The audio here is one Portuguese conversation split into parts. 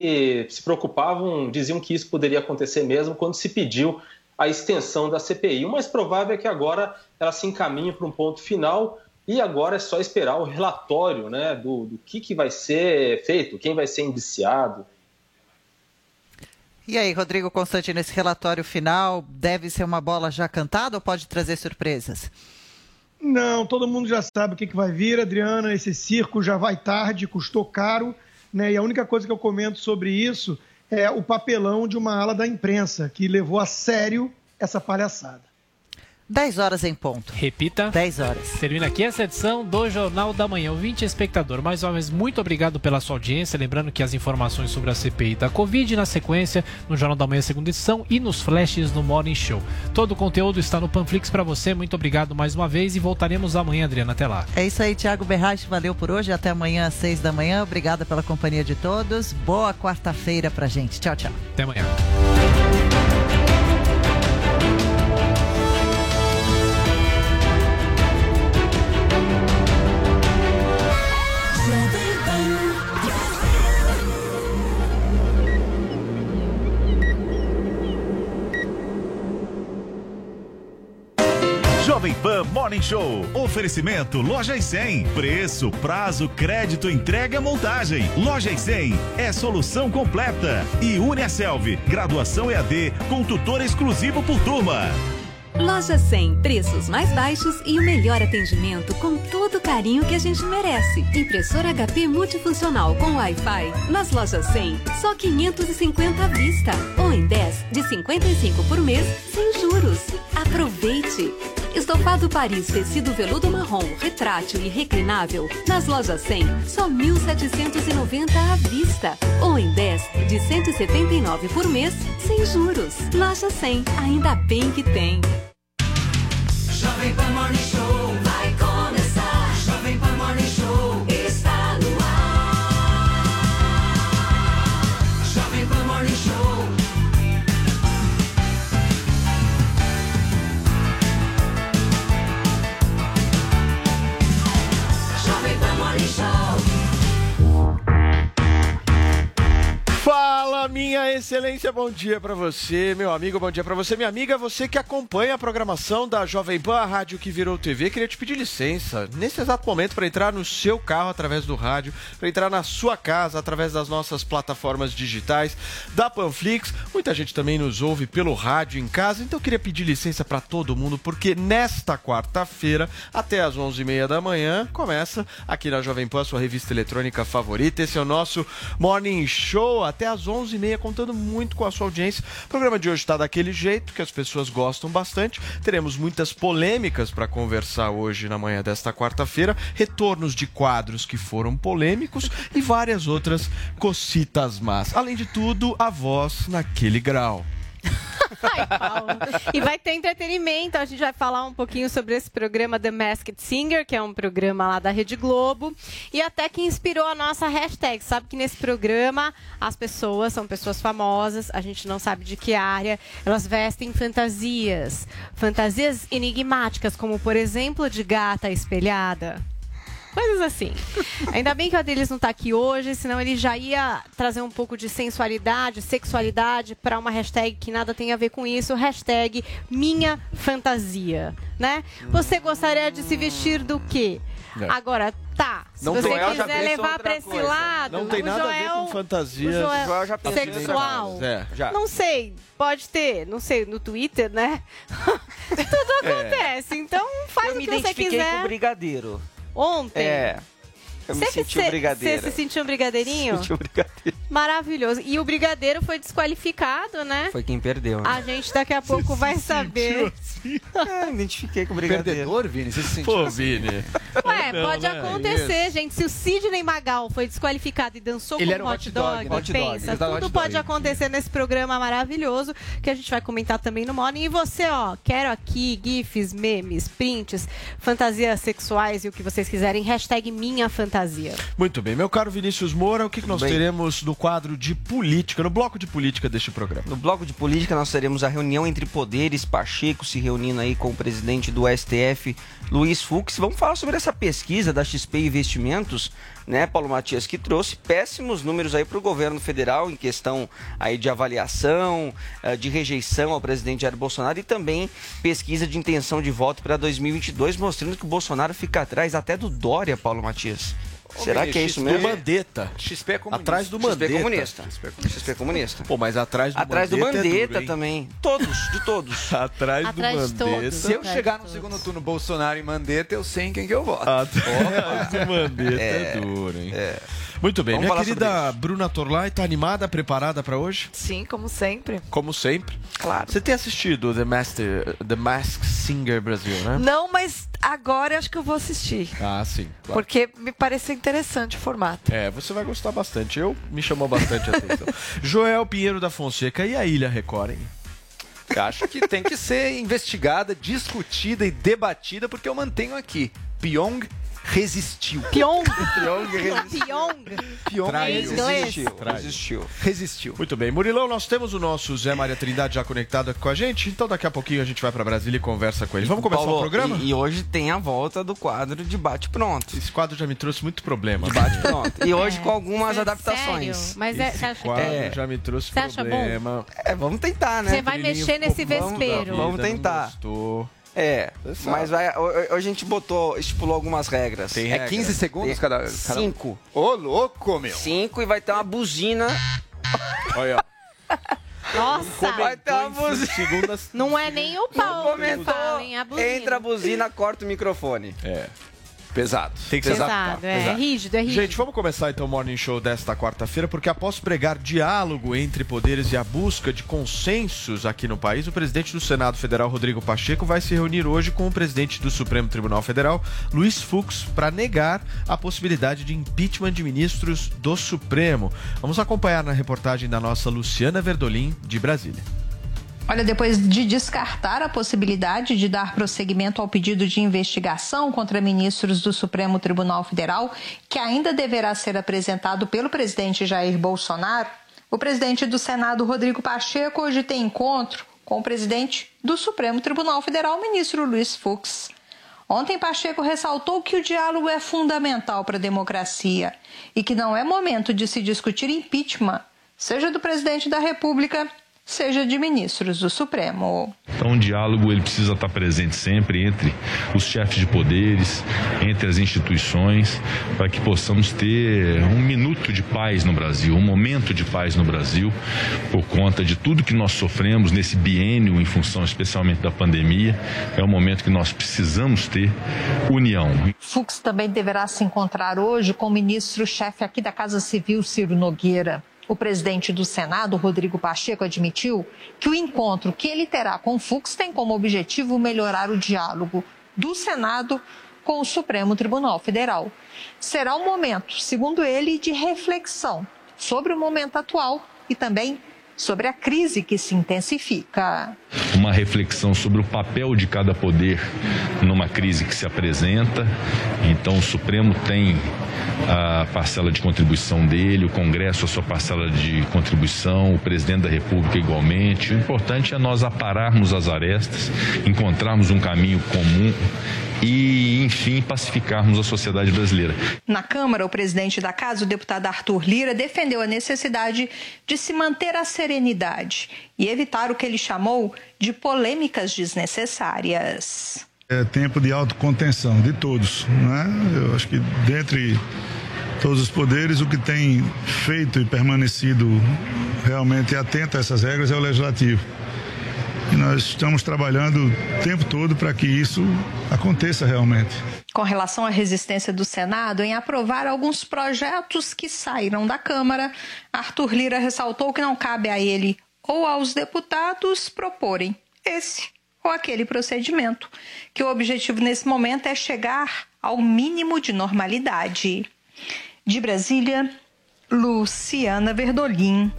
se preocupavam, diziam que isso poderia acontecer mesmo quando se pediu a extensão da CPI. O mais provável é que agora ela se encaminhe para um ponto final e agora é só esperar o relatório né, do, do que, que vai ser feito, quem vai ser indiciado. E aí, Rodrigo Constantino, esse relatório final deve ser uma bola já cantada ou pode trazer surpresas? Não, todo mundo já sabe o que, que vai vir, Adriana. Esse circo já vai tarde, custou caro, né? E a única coisa que eu comento sobre isso é o papelão de uma ala da imprensa que levou a sério essa palhaçada. 10 horas em ponto. Repita. 10 horas. Termina aqui essa edição do Jornal da Manhã. Ouvinte espectador, mais uma vez, muito obrigado pela sua audiência. Lembrando que as informações sobre a CPI da Covid na sequência no Jornal da Manhã, segunda edição, e nos flashes no Morning Show. Todo o conteúdo está no Panflix para você. Muito obrigado mais uma vez e voltaremos amanhã, Adriana. Até lá. É isso aí, Thiago Berrache. Valeu por hoje. Até amanhã às 6 da manhã. Obrigada pela companhia de todos. Boa quarta-feira pra gente. Tchau, tchau. Até amanhã. Jovem Pan Morning Show. Oferecimento Loja e 100. Preço, prazo, crédito, entrega, montagem. Loja e 100 é solução completa. E Uniaselv, graduação EAD com tutor exclusivo por turma. Loja 100, preços mais baixos e o melhor atendimento com todo o carinho que a gente merece. Impressora HP multifuncional com Wi-Fi. Nas lojas 100, só 550 à vista. Ou em 10, de 55 por mês, sem juros. Aproveite! Estofado Paris tecido veludo marrom, retrátil e reclinável. Nas lojas 100, só 1.790 à vista. Ou em 10, de 179 por mês, sem juros. Loja 100, ainda bem que tem. Jovem Pan Morning Show Fala, minha excelência, bom dia pra você, meu amigo, bom dia pra você, minha amiga, você que acompanha a programação da Jovem Pan, a rádio que virou TV. Queria te pedir licença nesse exato momento para entrar no seu carro através do rádio, para entrar na sua casa através das nossas plataformas digitais, da Panflix. Muita gente também nos ouve pelo rádio em casa, então queria pedir licença para todo mundo, porque nesta quarta-feira, até às 11h30 da manhã, começa aqui na Jovem Pan, sua revista eletrônica favorita. Esse é o nosso Morning Show, até às 11h30, contando muito com a sua audiência. O programa de hoje está daquele jeito que as pessoas gostam bastante. Teremos muitas polêmicas para conversar hoje na manhã desta quarta-feira, retornos de quadros que foram polêmicos e várias outras cocitas más. Além de tudo, a voz naquele grau. E vai ter entretenimento. A gente vai falar um pouquinho sobre esse programa The Masked Singer, que é um programa lá da Rede Globo. E até que inspirou a nossa hashtag. Sabe que nesse programa as pessoas são pessoas famosas, a gente não sabe de que área. Elas vestem fantasias. Fantasias enigmáticas, como por exemplo de gata espelhada. Coisas assim. Ainda bem que o Adelis não está aqui hoje, senão ele já ia trazer um pouco de sensualidade, sexualidade para uma hashtag que nada tem a ver com isso, hashtag minha fantasia, né? Você gostaria de se vestir do quê? Não. Agora, tá. Se Não você quiser levar para esse lado, Não tem o nada a ver Joel, com fantasia. o Joel Joel já sexual. coisa. É, já. Não sei, pode ter, não sei, no Twitter, né? Tudo acontece, então faz Eu o me que você identifiquei quiser. com o brigadeiro. Ontem. É. Eu me Você senti um brigadeiro. Você se sentiu um brigadeirinho? Senti um brigadeiro. Maravilhoso. E o brigadeiro foi desqualificado, né? Foi quem perdeu. Né? A gente daqui a pouco vai saber. É, me identifiquei com o brigadeiro. Perdedor, Vini? Você se sentiu Pô, assim? Vini. Ué, Não, pode né? acontecer, gente. Se o Sidney Magal foi desqualificado e dançou Ele com um hot hot dog, dog, né? Pensa, ele tudo pode dog. acontecer nesse programa maravilhoso que a gente vai comentar também no Morning. E você, ó, quero aqui gifs, memes, prints, fantasias sexuais e o que vocês quiserem. Hashtag minha fantasia. Fantasia. Muito bem, meu caro Vinícius Moura, o que, que nós Bem. teremos no quadro de política, no bloco de política deste programa? No bloco de política, nós teremos a reunião entre poderes, Pacheco se reunindo aí com o presidente do STF, Luiz Fux. Vamos falar sobre essa pesquisa da XP Investimentos, né, Paulo Matias, que trouxe péssimos números aí para o governo federal em questão aí de avaliação, eh, de rejeição ao presidente Jair Bolsonaro e também pesquisa de intenção de voto para 2022, mostrando que o Bolsonaro fica atrás até do Dória, Paulo Matias. Será que é isso Do mesmo? Mandetta. XP é comunista. Atrás do XP Mandetta. comunista. XP comunista. Pô, mas atrás do Atrás do Mandetta é Mandetta duro, também. Todos, de todos. Atrás, Atrás do todos. Mandetta. Se eu Atrás chegar no todos. segundo turno Bolsonaro e Mandetta, eu sei em quem que eu voto. Atrás do Mandetta é, duro, hein? Muito bem. Vamos Minha falar querida. Bruna Torlai, tá animada, preparada para hoje? Sim, como sempre. Como sempre. Claro. Você tem assistido The Master, The Masked Singer Brasil, né? Não, mas agora eu acho que eu vou assistir. Ah, sim. claro. Porque me pareceu interessante o formato. É, você vai gostar bastante. Eu me chamou bastante a atenção. Joel Pinheiro da Fonseca e a Ilha Record, hein? Eu acho que tem que ser investigada, discutida e debatida, porque eu mantenho aqui. Pyong resistiu. Pyong. Pyong Pyong. Pyong Traiu. resistiu. Resistiu, resistiu. Resistiu. Muito bem. Murilão, nós temos o nosso Zé Maria Trindade já conectado aqui com a gente, então daqui a pouquinho a gente vai para Brasília e conversa com ele. Vamos começar Paulo, o programa? E, e hoje tem a volta do quadro de bate-pronto. Esse quadro já me trouxe muito problema. Bate-pronto. E hoje com algumas Sério? adaptações. Mas é, Esse você acha que quadro É. já me trouxe Você acha bom? problema. É, vamos tentar, né? Você vai mexer nesse vespeiro. Vamos vida, não tentar. gostou. É, mas vai, hoje a gente botou, estipulou algumas regras. Tem É regra. 15 segundos Tem cada, cada. Cinco. Ô, louco, meu. Cinco e vai ter uma buzina. Olha, ó. Nossa. Vai ter uma buzina. Segundas. Não é nem o Paulo que Comentou, fala? A buzina. entra a buzina, corta o microfone. É. Pesado. Tem que ser Pesado, é, Pesado. rígido, é rígido. Gente, vamos começar então o Morning Show desta quarta-feira, porque após pregar diálogo entre poderes e a busca de consensos aqui no país, o presidente do Senado Federal, Rodrigo Pacheco, vai se reunir hoje com o presidente do Supremo Tribunal Federal, Luiz Fux, para negar a possibilidade de impeachment de ministros do Supremo. Vamos acompanhar na reportagem da nossa Luciana Verdolim, de Brasília. Olha, depois de descartar a possibilidade de dar prosseguimento ao pedido de investigação contra ministros do Supremo Tribunal Federal, que ainda deverá ser apresentado pelo presidente Jair Bolsonaro, o presidente do Senado, Rodrigo Pacheco, hoje tem encontro com o presidente do Supremo Tribunal Federal, ministro Luiz Fux. Ontem, Pacheco ressaltou que o diálogo é fundamental para a democracia e que não é momento de se discutir impeachment, seja do presidente da República, seja de ministros do Supremo. Então, o diálogo ele precisa estar presente sempre entre os chefes de poderes, entre as instituições, para que possamos ter um minuto de paz no Brasil, um momento de paz no Brasil, por conta de tudo que nós sofremos nesse biênio, em função especialmente da pandemia. É um momento que nós precisamos ter união. Fux também deverá se encontrar hoje com o ministro-chefe aqui da Casa Civil, Ciro Nogueira. O presidente do Senado, Rodrigo Pacheco, admitiu que o encontro que ele terá com Fux tem como objetivo melhorar o diálogo do Senado com o Supremo Tribunal Federal. Será um momento, segundo ele, de reflexão sobre o momento atual e também sobre a crise que se intensifica. Uma reflexão sobre o papel de cada poder numa crise que se apresenta. Então, o Supremo tem a parcela de contribuição dele, o Congresso a sua parcela de contribuição, o presidente da República igualmente. O importante é nós apararmos as arestas, encontrarmos um caminho comum e, enfim, pacificarmos a sociedade brasileira. Na Câmara, o presidente da Casa, o deputado Arthur Lira, defendeu a necessidade de se manter a serenidade e evitar o que ele chamou de polêmicas desnecessárias. É tempo de autocontenção de todos, né? Eu acho que dentre todos os poderes, o que tem feito e permanecido realmente atento a essas regras é o legislativo. E nós estamos trabalhando o tempo todo para que isso aconteça realmente. Com relação à resistência do Senado em aprovar alguns projetos que saíram da Câmara, Arthur Lira ressaltou que não cabe a ele ou aos deputados proporem esse ou aquele procedimento, que o objetivo nesse momento é chegar ao mínimo de normalidade. De Brasília, Luciana Verdolim.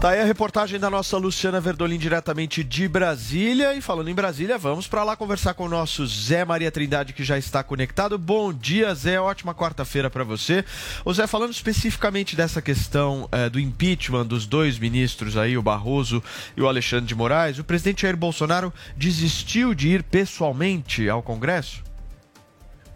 Tá aí a reportagem da nossa Luciana Verdolim diretamente de Brasília. E falando em Brasília, vamos para lá conversar com o nosso Zé Maria Trindade, que já está conectado. Bom dia, Zé. Ótima quarta-feira para você. O Zé, falando especificamente dessa questão eh, do impeachment dos dois ministros aí, o Barroso e o Alexandre de Moraes, o presidente Jair Bolsonaro desistiu de ir pessoalmente ao Congresso?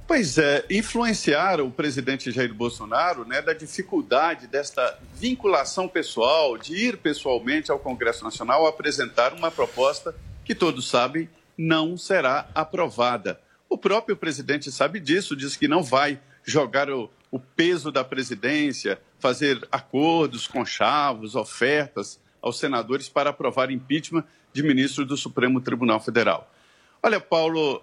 Pois é, influenciaram o presidente Jair Bolsonaro né, da dificuldade desta vinculação pessoal, de ir pessoalmente ao Congresso Nacional apresentar uma proposta que todos sabem não será aprovada. O próprio presidente sabe disso, diz que não vai jogar o, o peso da presidência, fazer acordos com chavos, ofertas aos senadores para aprovar impeachment de ministro do Supremo Tribunal Federal. Olha, Paulo,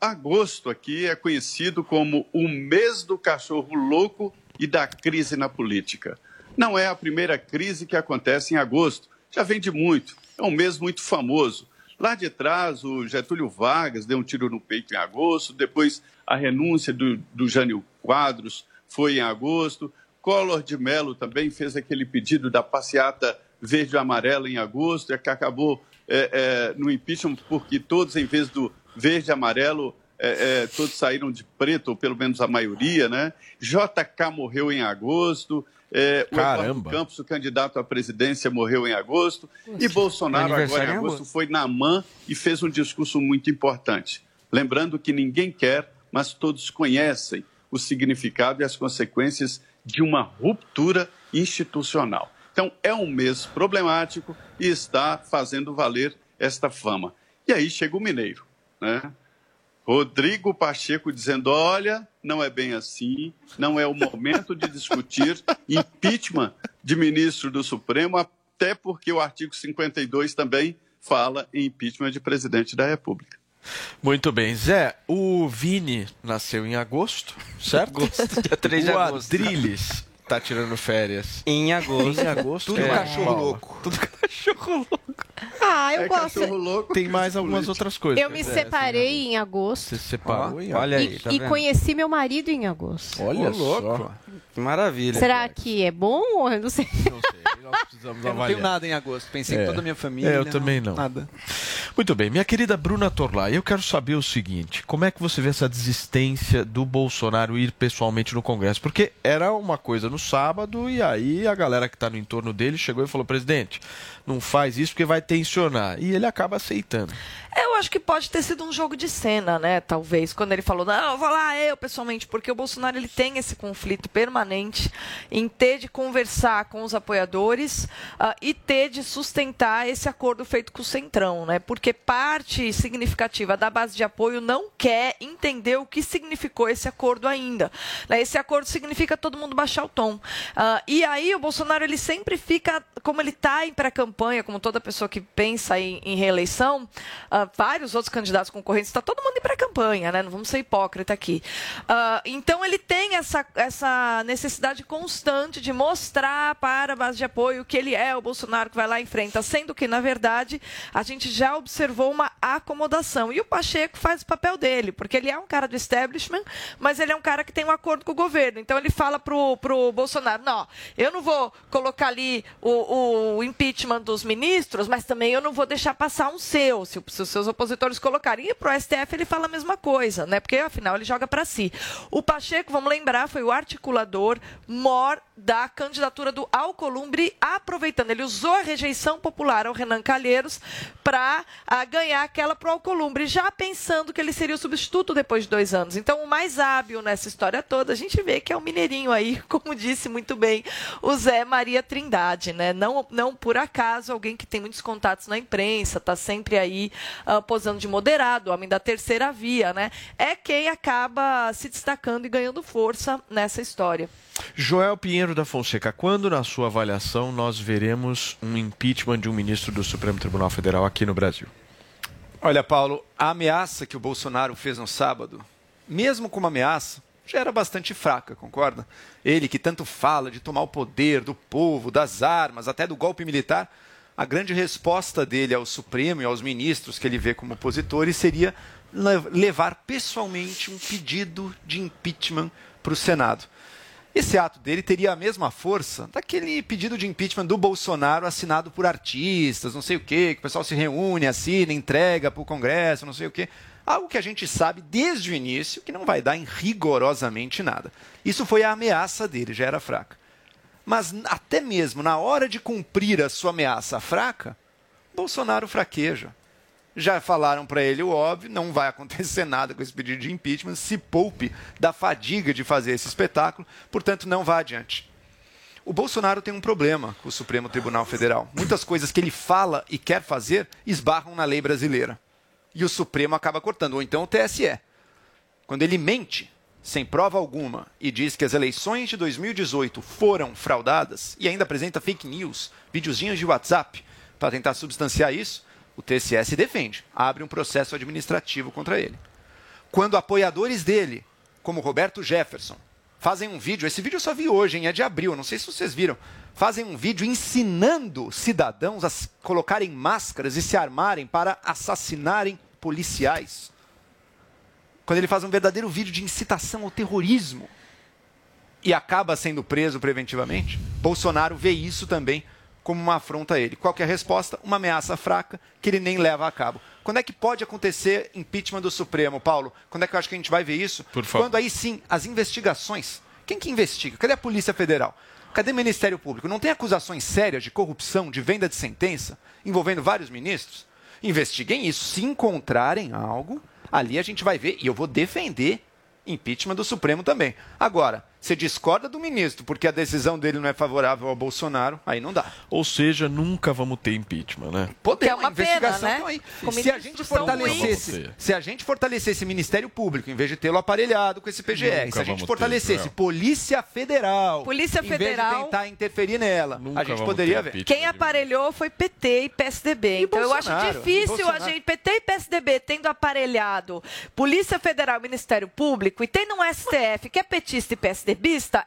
agosto aqui é conhecido como o mês do cachorro louco e da crise na política. Não é a primeira crise que acontece em agosto, já vem de muito, é um mês muito famoso. Lá de trás, o Getúlio Vargas deu um tiro no peito em agosto, depois a renúncia do, do Jânio Quadros foi em agosto, Collor de Mello também fez aquele pedido da passeata verde e amarela em agosto, e que acabou é, é, no impeachment porque todos, em vez do verde e amarelo, é, é, todos saíram de preto, ou pelo menos a maioria, né? JK morreu em agosto, é, o Eduardo. Campos, o candidato à presidência, morreu em agosto, e Bolsonaro agora em em agosto agosto. foi na MAN e fez um discurso muito importante. Lembrando que ninguém quer, mas todos conhecem o significado e as consequências de uma ruptura institucional. Então, é um mês problemático e está fazendo valer esta fama. E aí chega o Mineiro, né? Rodrigo Pacheco dizendo: olha, não é bem assim, não é o momento de discutir impeachment de ministro do Supremo, até porque o artigo 52 também fala em impeachment de presidente da República. Muito bem, Zé. O Vini nasceu em agosto, certo? Agosto, dia 3 de o agosto. Adriles tá tirando férias. Em agosto. Em agosto. Tudo é, cachorro louco. Tudo cachorro louco. Ah, eu é gosto. cachorro louco. Tem mais algumas outras coisas. Eu me É, separei em agosto. Você se separou em Olha E, aí, tá e conheci meu marido em agosto. Olha Ô, louco. só. Que maravilha. Será que é bom ou eu não sei? Não sei, nós precisamos Eu não tenho nada em agosto. Pensei É. em toda a minha família. É, eu também não. Nada. Muito bem, minha querida Bruna Torlai, eu quero saber o seguinte: como é que você vê essa desistência do Bolsonaro ir pessoalmente no Congresso? Porque era uma coisa no sábado e aí a galera que está no entorno dele chegou e falou: presidente, não faz isso porque vai tensionar. E ele acaba aceitando. Eu acho que pode ter sido um jogo de cena, né? Talvez, quando ele falou, não, vou lá eu pessoalmente, porque o Bolsonaro ele tem esse conflito permanente em ter de conversar com os apoiadores ah, e ter de sustentar esse acordo feito com o Centrão, né? Porque parte significativa da base de apoio não quer entender o que significou esse acordo ainda. né? Esse acordo significa todo mundo baixar o tom. Ah, e aí o Bolsonaro ele sempre fica, como ele está em pré-campanha, como toda pessoa que pensa em, em reeleição, ah, vários outros candidatos concorrentes, está todo mundo em pré-campanha, né? Não vamos ser hipócrita aqui. Ah, então ele tem essa, essa necessidade constante de mostrar para a base de apoio que ele é o Bolsonaro que vai lá e enfrenta, sendo que, na verdade, a gente já observou uma acomodação. E o Pacheco faz o papel dele, porque ele é um cara do establishment, mas ele é um cara que tem um acordo com o governo. Então ele fala pro, pro Bolsonaro, não, eu não vou colocar ali o, o impeachment dos ministros, mas também eu não vou deixar passar um seu, se, os seus opositores colocarem. E pro STF ele fala a mesma coisa, né? Porque afinal ele joga para si. O Pacheco, vamos lembrar, foi o articulador mor da candidatura do Alcolumbre, aproveitando, ele usou a rejeição popular ao Renan Calheiros para ganhar aquela pro Alcolumbre, já pensando que ele seria o substituto depois de dois anos. Então, o mais hábil nessa história toda, a gente vê que é o Mineirinho aí, como disse muito bem o Zé Maria Trindade, né? Não, não por acaso, alguém que tem muitos contatos na imprensa, está sempre aí ah, posando de moderado, homem da terceira via, né? É quem acaba se destacando e ganhando força nessa história. Joel Pinheiro da Fonseca, quando, na sua avaliação, nós veremos um impeachment de um ministro do Supremo Tribunal Federal aqui no Brasil? Olha, Paulo, a ameaça que o Bolsonaro fez no sábado, mesmo como ameaça, já era bastante fraca, concorda? Ele que tanto fala de tomar o poder do povo, das armas, até do golpe militar, a grande resposta dele ao Supremo e aos ministros que ele vê como opositores seria le- levar pessoalmente um pedido de impeachment para o Senado. Esse ato dele teria a mesma força daquele pedido de impeachment do Bolsonaro assinado por artistas, não sei o quê, que o pessoal se reúne, assina, entrega para o Congresso, não sei o quê. Algo que a gente sabe desde o início que não vai dar em rigorosamente nada. Isso foi a ameaça dele, já era fraca. Mas até mesmo na hora de cumprir a sua ameaça fraca, Bolsonaro fraqueja. Já falaram para ele o óbvio, não vai acontecer nada com esse pedido de impeachment, se poupe da fadiga de fazer esse espetáculo, portanto não vá adiante. O Bolsonaro tem um problema com o Supremo Tribunal Federal. Muitas coisas que ele fala e quer fazer esbarram na lei brasileira. E o Supremo acaba cortando, ou então o TSE. Quando ele mente, sem prova alguma, e diz que as eleições de 2018 foram fraudadas, e ainda apresenta fake news, videozinhos de WhatsApp, para tentar substanciar isso, o TSE se defende, abre um processo administrativo contra ele. Quando apoiadores dele, como Roberto Jefferson, fazem um vídeo, esse vídeo eu só vi hoje, hein, é de abril, não sei se vocês viram, fazem um vídeo ensinando cidadãos a colocarem máscaras e se armarem para assassinarem policiais. Quando ele faz um verdadeiro vídeo de incitação ao terrorismo e acaba sendo preso preventivamente, Bolsonaro vê isso também como uma afronta a ele. Qual que é a resposta? Uma ameaça fraca que ele nem leva a cabo. Quando é que pode acontecer impeachment do Supremo, Paulo? Quando é que eu acho que a gente vai ver isso? Por favor. Quando aí sim, as investigações. Quem que investiga? Cadê a Polícia Federal? Cadê o Ministério Público? Não tem acusações sérias de corrupção, de venda de sentença, envolvendo vários ministros? Investiguem isso. Se encontrarem algo, ali a gente vai ver, e eu vou defender impeachment do Supremo também. Agora, você discorda do ministro porque a decisão dele não é favorável ao Bolsonaro, aí não dá. Ou seja, nunca vamos ter impeachment, né? Poder, Que é uma pena, né? então aí. Se a gente fortalecesse, se a gente fortalecesse Ministério Público em vez de tê-lo aparelhado com esse PGR, Nunca se a gente ter, fortalecesse Joel. Polícia Federal, Polícia em Federal- vez de tentar interferir nela, Nunca a gente poderia ter ver. Quem aparelhou foi PT e PSDB. então eu acho Bolsonaro, e difícil a Bolsonaro. gente, PT e PSDB, tendo aparelhado Polícia Federal e Ministério Público e tendo um STF que é petista e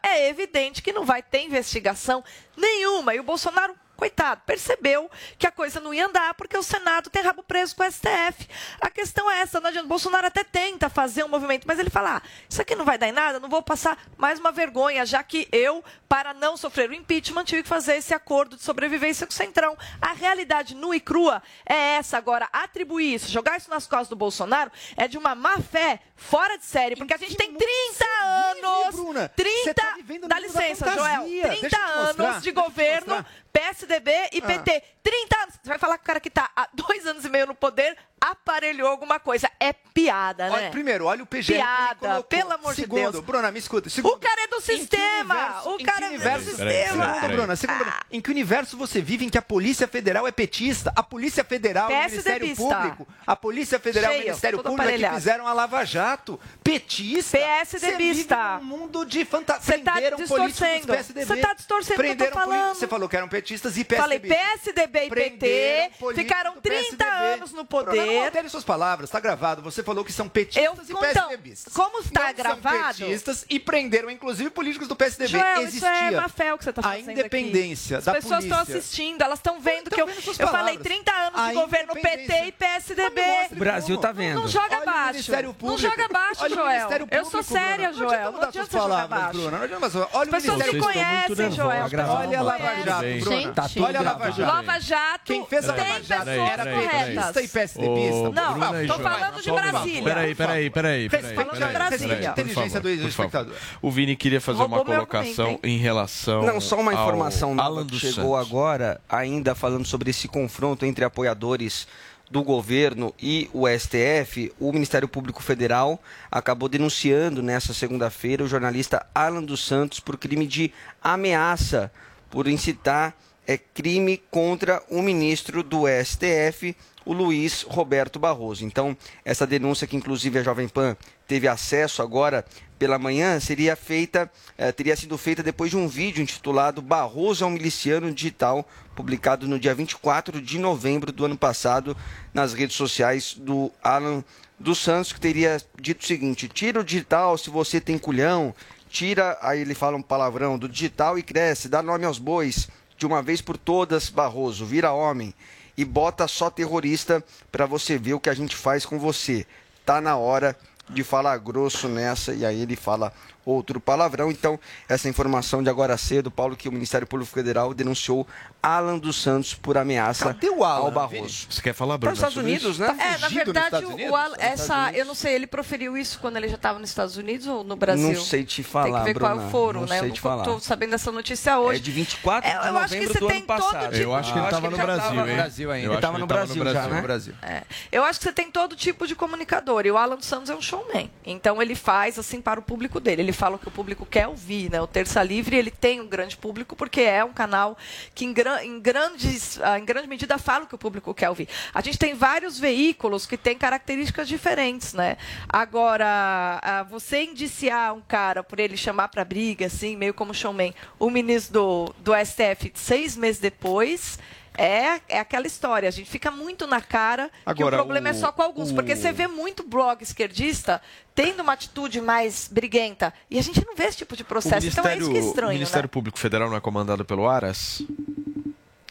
É evidente que não vai ter investigação nenhuma. E o Bolsonaro. Coitado, percebeu que a coisa não ia andar porque o Senado tem rabo preso com o STF. A questão é essa, não adianta. O Bolsonaro até tenta fazer um movimento, mas ele fala: ah, isso aqui não vai dar em nada, não vou passar mais uma vergonha, já que eu, para não sofrer o impeachment, tive que fazer esse acordo de sobrevivência com o Centrão. A realidade nua e crua é essa. Agora, atribuir isso, jogar isso nas costas do Bolsonaro é de uma má fé fora de série, porque a gente tem 30 anos. Bruna? 30. Você tá Dá licença. Joel. Deixa 30 eu te mostrar, anos de governo. PSDB e Ah. PT. 30 anos. Você vai falar que o cara que tá há dois anos e meio no poder aparelhou alguma coisa. É piada, né? Olha, primeiro, olha o PGR. que ele Piada, pelo amor Segundo, de Deus. Bruna, me escuta. Segundo, O cara é do Em que sistema. universo- O cara que é do universo- Peraí, peraí, sistema. peraí. Bruna, segundo, Bruna, em que universo você vive em que a Polícia Federal é petista? A Polícia Federal e o Ministério. Público, a Polícia Federal e o Ministério Público é que aparelhado. fizeram a Lava Jato. Petista? PSDBista. Você vive num mundo de fantasia. Você tá distorcendo. PSDB. Você tá distorcendo o que eu tô falando. Você falou que eram petistas e Falei PSDB. PSDB e PT, ficaram do 30 PSDB. anos no Bruna, não altere suas palavras, tá gravado. Você falou que são petistas Eu, e então, PSDBistas. como está Não gravado? São petistas e prenderam, inclusive, políticos do PSDB. Joel, Existia isso é má fé o que você está a fazendo independência aqui. da As pessoas estão polícia. assistindo, elas estão vendo Tão que eu, vendo eu falei palavras. 30 anos de A governo PT e PSDB. O Brasil como. tá vendo. Não joga Olha baixo. Ministério Não Público. joga baixo, Joel. Eu sou Público, séria, Joel. Não adianta jogar palavras, baixo. Bruna. Não adianta, mas olha o As pessoas Ministério me Vocês estão muito conhecem. Joel. Olha a Lava. Jato. Bruna. Tá Olha a Lava. Jato. Lava Jato Quem fez a tem Lava Jato pessoas era petista e PSDBista. Não, Bruna e tô falando de. Brasília. Peraí, peraí, peraí. peraí, a Brasília. Inteligência do espectador. O Vini queria fazer uma colocação em relação. Não, só uma informação nova Alan que chegou agora, ainda falando sobre esse confronto entre apoiadores do governo e o STF, o Ministério Público Federal acabou denunciando nessa segunda-feira o jornalista Alan dos Santos por crime de ameaça, por incitar é, crime contra o ministro do STF, o Luiz Roberto Barroso. Então, essa denúncia que inclusive a Jovem Pan teve acesso agora pela manhã seria feita, eh, teria sido feita depois de um vídeo intitulado Barroso é um miliciano digital, publicado no dia 24 de novembro do ano passado nas redes sociais do Alan dos Santos, que teria dito o seguinte: tira o digital se você tem culhão, tira, aí ele fala um palavrão, do digital e cresce, dá nome aos bois, de uma vez por todas, Barroso, vira homem e bota só terrorista para você ver o que a gente faz com você. Tá na hora de falar grosso nessa e aí ele fala outro palavrão. Então, essa informação de agora cedo, Paulo, que o Ministério Público Federal denunciou Alan dos Santos por ameaça Cadê o Alan, ao Barroso. Você quer falar, Para os Estados Unidos, né? É, na verdade, o Alan, essa, eu não sei, ele proferiu isso quando ele já estava nos Estados Unidos ou no Brasil? Não sei te falar, Tem que ver qual é Bruna, o foro, não né? sei eu te não falar. tô sabendo dessa notícia hoje. É de 24 É, de eu acho que você do tem ano todo passado. tipo- Eu acho que ele estava no Brasil, hein? Brasil ainda. Eu Ele acho estava que no Brasil, no já, Brasil, né? no Brasil. É. Eu acho que você tem todo tipo de comunicador. E o Alan dos Santos é um showman. Então ele faz assim para o público dele. Ele fala o que o público quer ouvir, né? O Terça Livre ele tem um grande público porque é um canal que em, em grandes, ah, em grande medida fala o que o público quer ouvir. A gente tem vários veículos que têm características diferentes, né? Agora, você indiciar um cara por ele chamar para briga, assim, meio como showman, o ministro do, do STF seis meses depois. É, é aquela história, a gente fica muito na cara que o Agora, problema é o- só com alguns, o- porque você vê muito blog esquerdista tendo uma atitude mais briguenta e a gente não vê esse tipo de O processo. Então é isso que é o estranho, Ministério né? Público Federal não é comandado pelo Aras?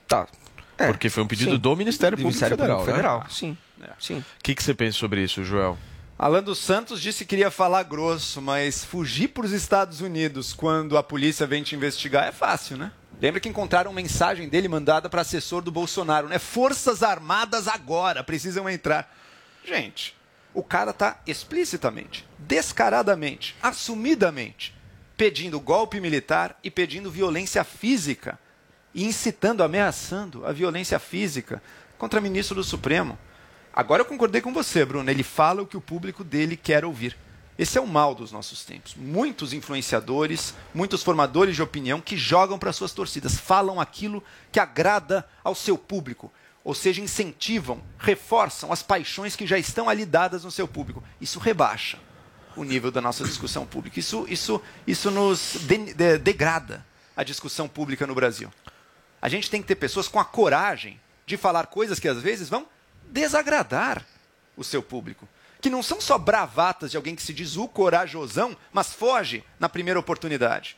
Tá. Porque foi um pedido sim. do Ministério Público Ministério Federal, Público né? Federal, sim. Sim. O que, que você pensa sobre isso, Joel? Alan dos Santos disse que iria falar grosso, mas fugir para os Estados Unidos quando a polícia vem te investigar é fácil, né? Lembra que encontraram mensagem dele mandada para assessor do Bolsonaro, né? Forças Armadas agora precisam entrar. Gente, o cara tá explicitamente, descaradamente, assumidamente pedindo golpe militar e pedindo violência física e incitando, ameaçando a violência física contra ministro do Supremo. Agora eu concordei com você, Bruno. Ele fala o que o público dele quer ouvir. Esse é o mal dos nossos tempos. Muitos influenciadores, muitos formadores de opinião que jogam para suas torcidas, falam aquilo que agrada ao seu público, ou seja, incentivam, reforçam as paixões que já estão ali dadas no seu público. Isso rebaixa o nível da nossa discussão pública. Isso, isso, isso nos de- de- degrada a discussão pública no Brasil. A gente tem que ter pessoas com a coragem de falar coisas que às vezes vão desagradar o seu público. Que não são só bravatas de alguém que se diz o corajosão, mas foge na primeira oportunidade.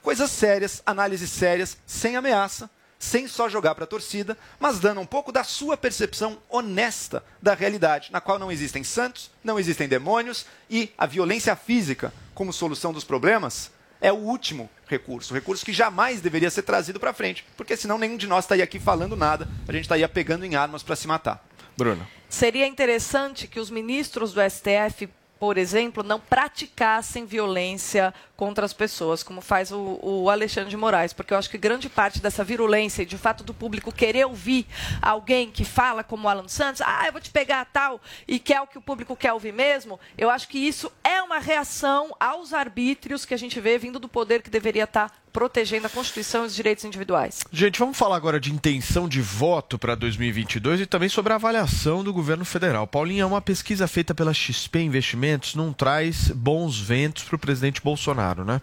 Coisas sérias, análises sérias, sem ameaça, sem só jogar para a torcida, mas dando um pouco da sua percepção honesta da realidade, na qual não existem santos, não existem demônios e a violência física como solução dos problemas é o último recurso, recurso que jamais deveria ser trazido para frente, porque senão nenhum de nós estaria aqui falando nada, a gente estaria pegando em armas para se matar. Bruno. Seria interessante que os ministros do STF, por exemplo, não praticassem violência contra as pessoas, como faz o, o Alexandre de Moraes, porque eu acho que grande parte dessa virulência e de fato do público querer ouvir alguém que fala como Alan Santos, ah, eu vou te pegar tal, e que é o que o público quer ouvir mesmo, eu acho que isso é uma reação aos arbítrios que a gente vê vindo do poder que deveria estar protegendo a Constituição e os direitos individuais. Gente, vamos falar agora de intenção de voto para 2022 e também sobre a avaliação do governo federal. Paulinha, uma pesquisa feita pela XP Investimentos não traz bons ventos para o presidente Bolsonaro, né?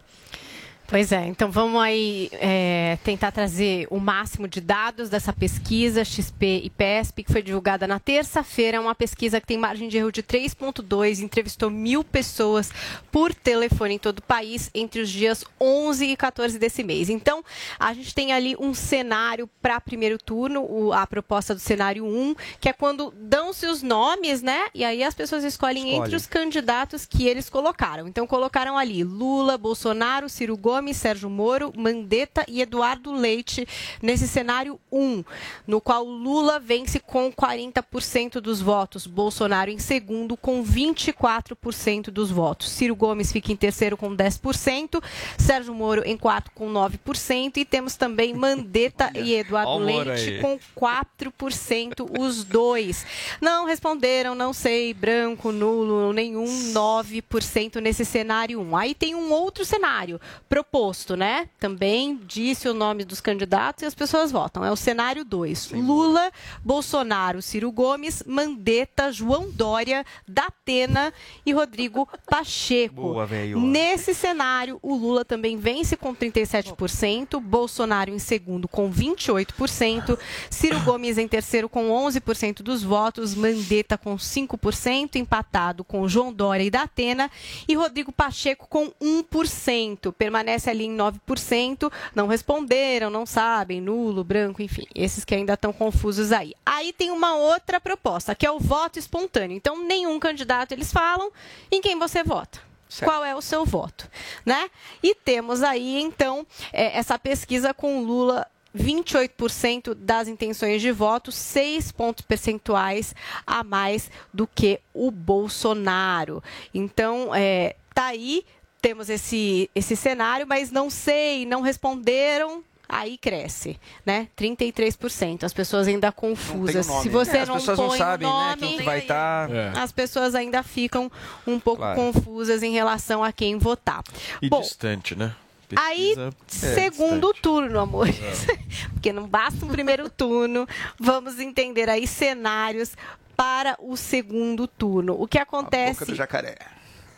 Pois é, então vamos aí é, tentar trazer o máximo de dados dessa pesquisa XP e PESP, que foi divulgada na terça-feira. É uma pesquisa que tem margem de erro de 3,2, entrevistou mil pessoas por telefone em todo o país entre os dias 11 e 14 desse mês. Então, a gente tem ali um cenário para primeiro turno, o- a proposta do cenário 1, que é quando dão-se os nomes, né? E aí as pessoas escolhem Escolhem. entre os candidatos que eles colocaram. Então, colocaram ali Lula, Bolsonaro, Ciro Gomes, Sérgio Moro, Mandetta e Eduardo Leite nesse cenário 1, no qual Lula vence com 40% dos votos, Bolsonaro em segundo com 24% dos votos. Ciro Gomes fica em terceiro com 10%, Sérgio Moro em quarto com 9% e temos também Mandetta e Eduardo Leite aí. com 4% os dois. Não responderam, não sei, branco, nulo, nenhum, 9% nesse cenário 1. Aí tem um outro cenário proposto, né? Também disse o nome dos candidatos e as pessoas votam. É o cenário 2. Lula, Bolsonaro, Ciro Gomes, Mandetta, João Dória, Datena e Rodrigo Pacheco. Boa, velho. Nesse cenário, o Lula também vence com 37%, Bolsonaro em segundo com 28%, Ciro Gomes em terceiro com 11% dos votos, Mandetta com 5%, empatado com João Dória e Datena, e Rodrigo Pacheco com 1%, permanece ali em 9%, não responderam, não sabem, nulo, branco, enfim, esses que ainda estão confusos aí. Aí tem uma outra proposta, que é o voto espontâneo. Então, nenhum candidato eles falam em quem você vota. qual é o seu voto, né? E temos aí então é, essa pesquisa com Lula 28% das intenções de voto, 6 pontos percentuais a mais do que o Bolsonaro. Então, é, tá aí, temos esse, esse cenário, mas não sei, não responderam. Aí cresce, né? 33%. As pessoas ainda confusas. Se né? você É, as não pessoas não põe sabem, o né, nome, quem que vai tá- É. as pessoas ainda ficam um pouco Claro. confusas em relação a quem votar. E Bom, distante, né? Aí, Pesquisa- segundo turno, amores. Porque não basta um primeiro turno. Vamos entender aí cenários para o segundo turno. O que acontece. Boca do jacaré.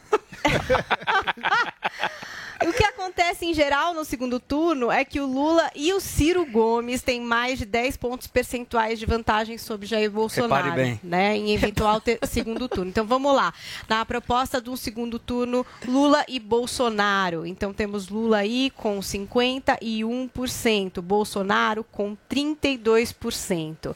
O que acontece em geral no segundo turno é que o Lula e o Ciro Gomes têm mais de 10 pontos percentuais de vantagem sobre Jair Bolsonaro, né, em eventual segundo turno. Então vamos lá. Na proposta de um segundo turno, Lula e Bolsonaro. Então temos Lula aí com 51%, Bolsonaro com 32%.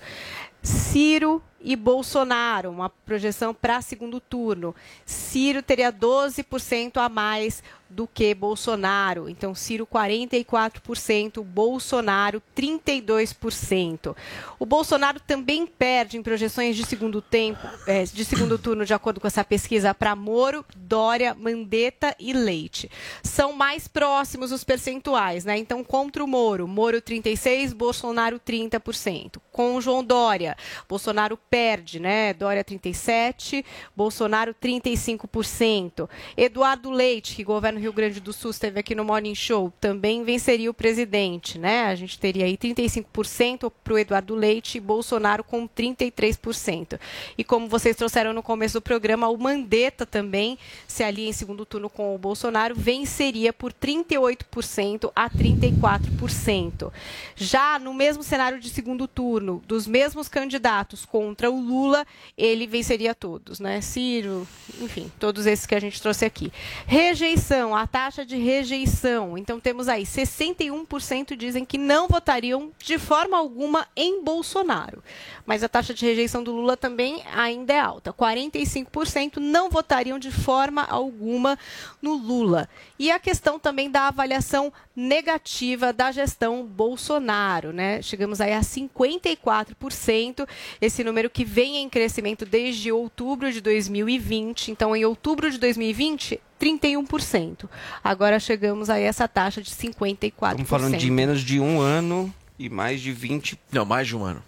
Ciro e Bolsonaro, uma projeção para segundo turno. Ciro teria 12% a mais do que Bolsonaro. Então, Ciro 44%, Bolsonaro 32%. O Bolsonaro também perde em projeções de segundo tempo, eh, de segundo turno, de acordo com essa pesquisa, para Moro, Dória, Mandetta e Leite. São mais próximos os percentuais, né? Então, contra o Moro, Moro 36, Bolsonaro 30%. Com o João Dória, Bolsonaro perde, né? Dória 37, Bolsonaro 35%. Eduardo Leite, que governa Rio Grande do Sul, esteve aqui no Morning Show, também venceria o presidente, né? A gente teria aí 35% para o Eduardo Leite e Bolsonaro com 33%. E como vocês trouxeram no começo do programa, o Mandetta também se alia em segundo turno com o Bolsonaro, venceria por 38% a 34%. Já no mesmo cenário de segundo turno, dos mesmos candidatos contra o Lula, ele venceria todos, né? Ciro, enfim, todos esses que a gente trouxe aqui. Rejeição, a taxa de rejeição. Então temos aí 61% dizem que não votariam de forma alguma em Bolsonaro. Mas a taxa de rejeição do Lula também ainda é alta. 45% não votariam de forma alguma no Lula. E a questão também da avaliação negativa da gestão Bolsonaro, né? Chegamos aí a 54%, esse número que vem em crescimento desde outubro de 2020. Então, em outubro de 2020, 31%. Agora chegamos a essa taxa de 54%. Estamos falando de menos de um ano e mais de 20. Não, mais de um ano.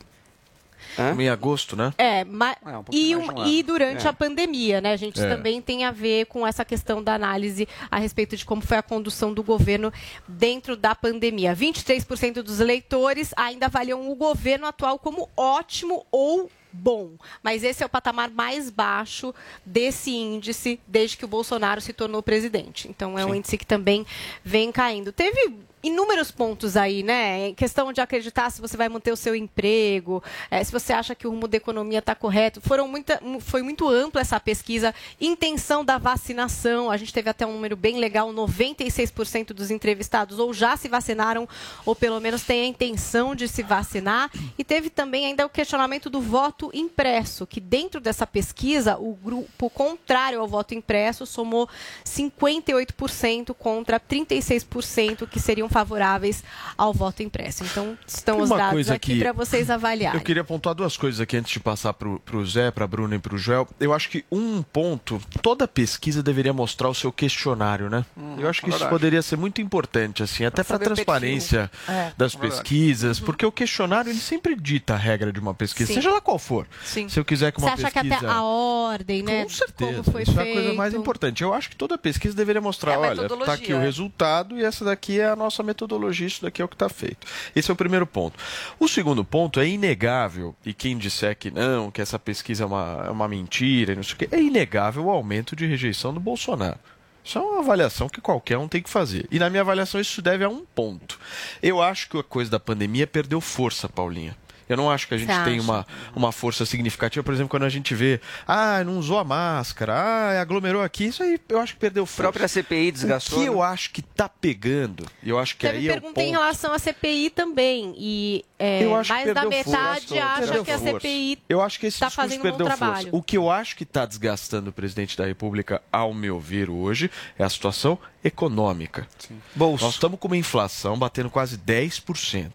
Hã? Em agosto, né? É, ma- É, um e, um- um e durante É. a pandemia, né? A gente É. também tem a ver com essa questão da análise a respeito de como foi a condução do governo dentro da pandemia. 23% dos eleitores ainda avaliam o governo atual como ótimo ou bom, mas esse é o patamar mais baixo desse índice desde que o Bolsonaro se tornou presidente. Então é um índice que também vem caindo. Teve inúmeros pontos aí, né? Em questão de acreditar se você vai manter o seu emprego, eh, se você acha que o rumo da economia está correto. Foram muita, mu- foi muito ampla essa pesquisa. Intenção da vacinação, a gente teve até um número bem legal, 96% dos entrevistados ou já se vacinaram ou pelo menos têm a intenção de se vacinar. E teve também ainda o questionamento do voto impresso, que dentro dessa pesquisa, o grupo contrário ao voto impresso somou 58% contra 36% que seriam favoráveis ao voto impresso. Então, estão os Uma dados aqui para vocês avaliarem. Eu queria pontuar duas coisas aqui antes de passar pro, pro Zé, pra Bruna e pro Joel. Eu acho que um ponto, toda pesquisa deveria mostrar o seu questionário, né? eu acho que isso verdade. poderia ser muito importante, assim, até saber o transparência. É. das Verdade. pesquisas, porque o questionário ele sempre dita a regra de uma pesquisa, Sim. seja lá qual for. Sim. Se eu quiser que Você uma acha que pesquisa até a ordem, né? com certeza. Como foi Isso feito. é a coisa mais importante. Eu acho que toda pesquisa deveria mostrar, É a olha, tá metodologia, aqui o resultado e essa daqui é a nossa metodologia, isso daqui é o que está feito. Esse é o primeiro ponto. O segundo ponto é inegável, e quem disser que não, que essa pesquisa é uma, é uma mentira, não sei o quê, é inegável o aumento de rejeição do Bolsonaro. Isso é uma avaliação que qualquer um tem que fazer. E na minha avaliação isso deve a um ponto. Eu acho que a coisa da pandemia perdeu força, Paulinha. Eu não acho que a gente Você tem acha? uma, uma força significativa, por exemplo, quando a gente vê, ah, não usou a máscara, ah, aglomerou aqui, isso aí eu acho que perdeu força. A própria CPI desgastou, O que né? eu acho que tá pegando, e eu acho que Você aí me é o pergunta em ponto. relação à CPI também. E é, Eu acho que mais da perdeu metade força. acha Perdeu que a. CPI Eu acho que esse está discurso fazendo um bom perdeu força. trabalho. O que eu acho que está desgastando o presidente da República, ao meu ver, hoje, é a situação econômica. Nós estamos com uma inflação batendo quase 10%.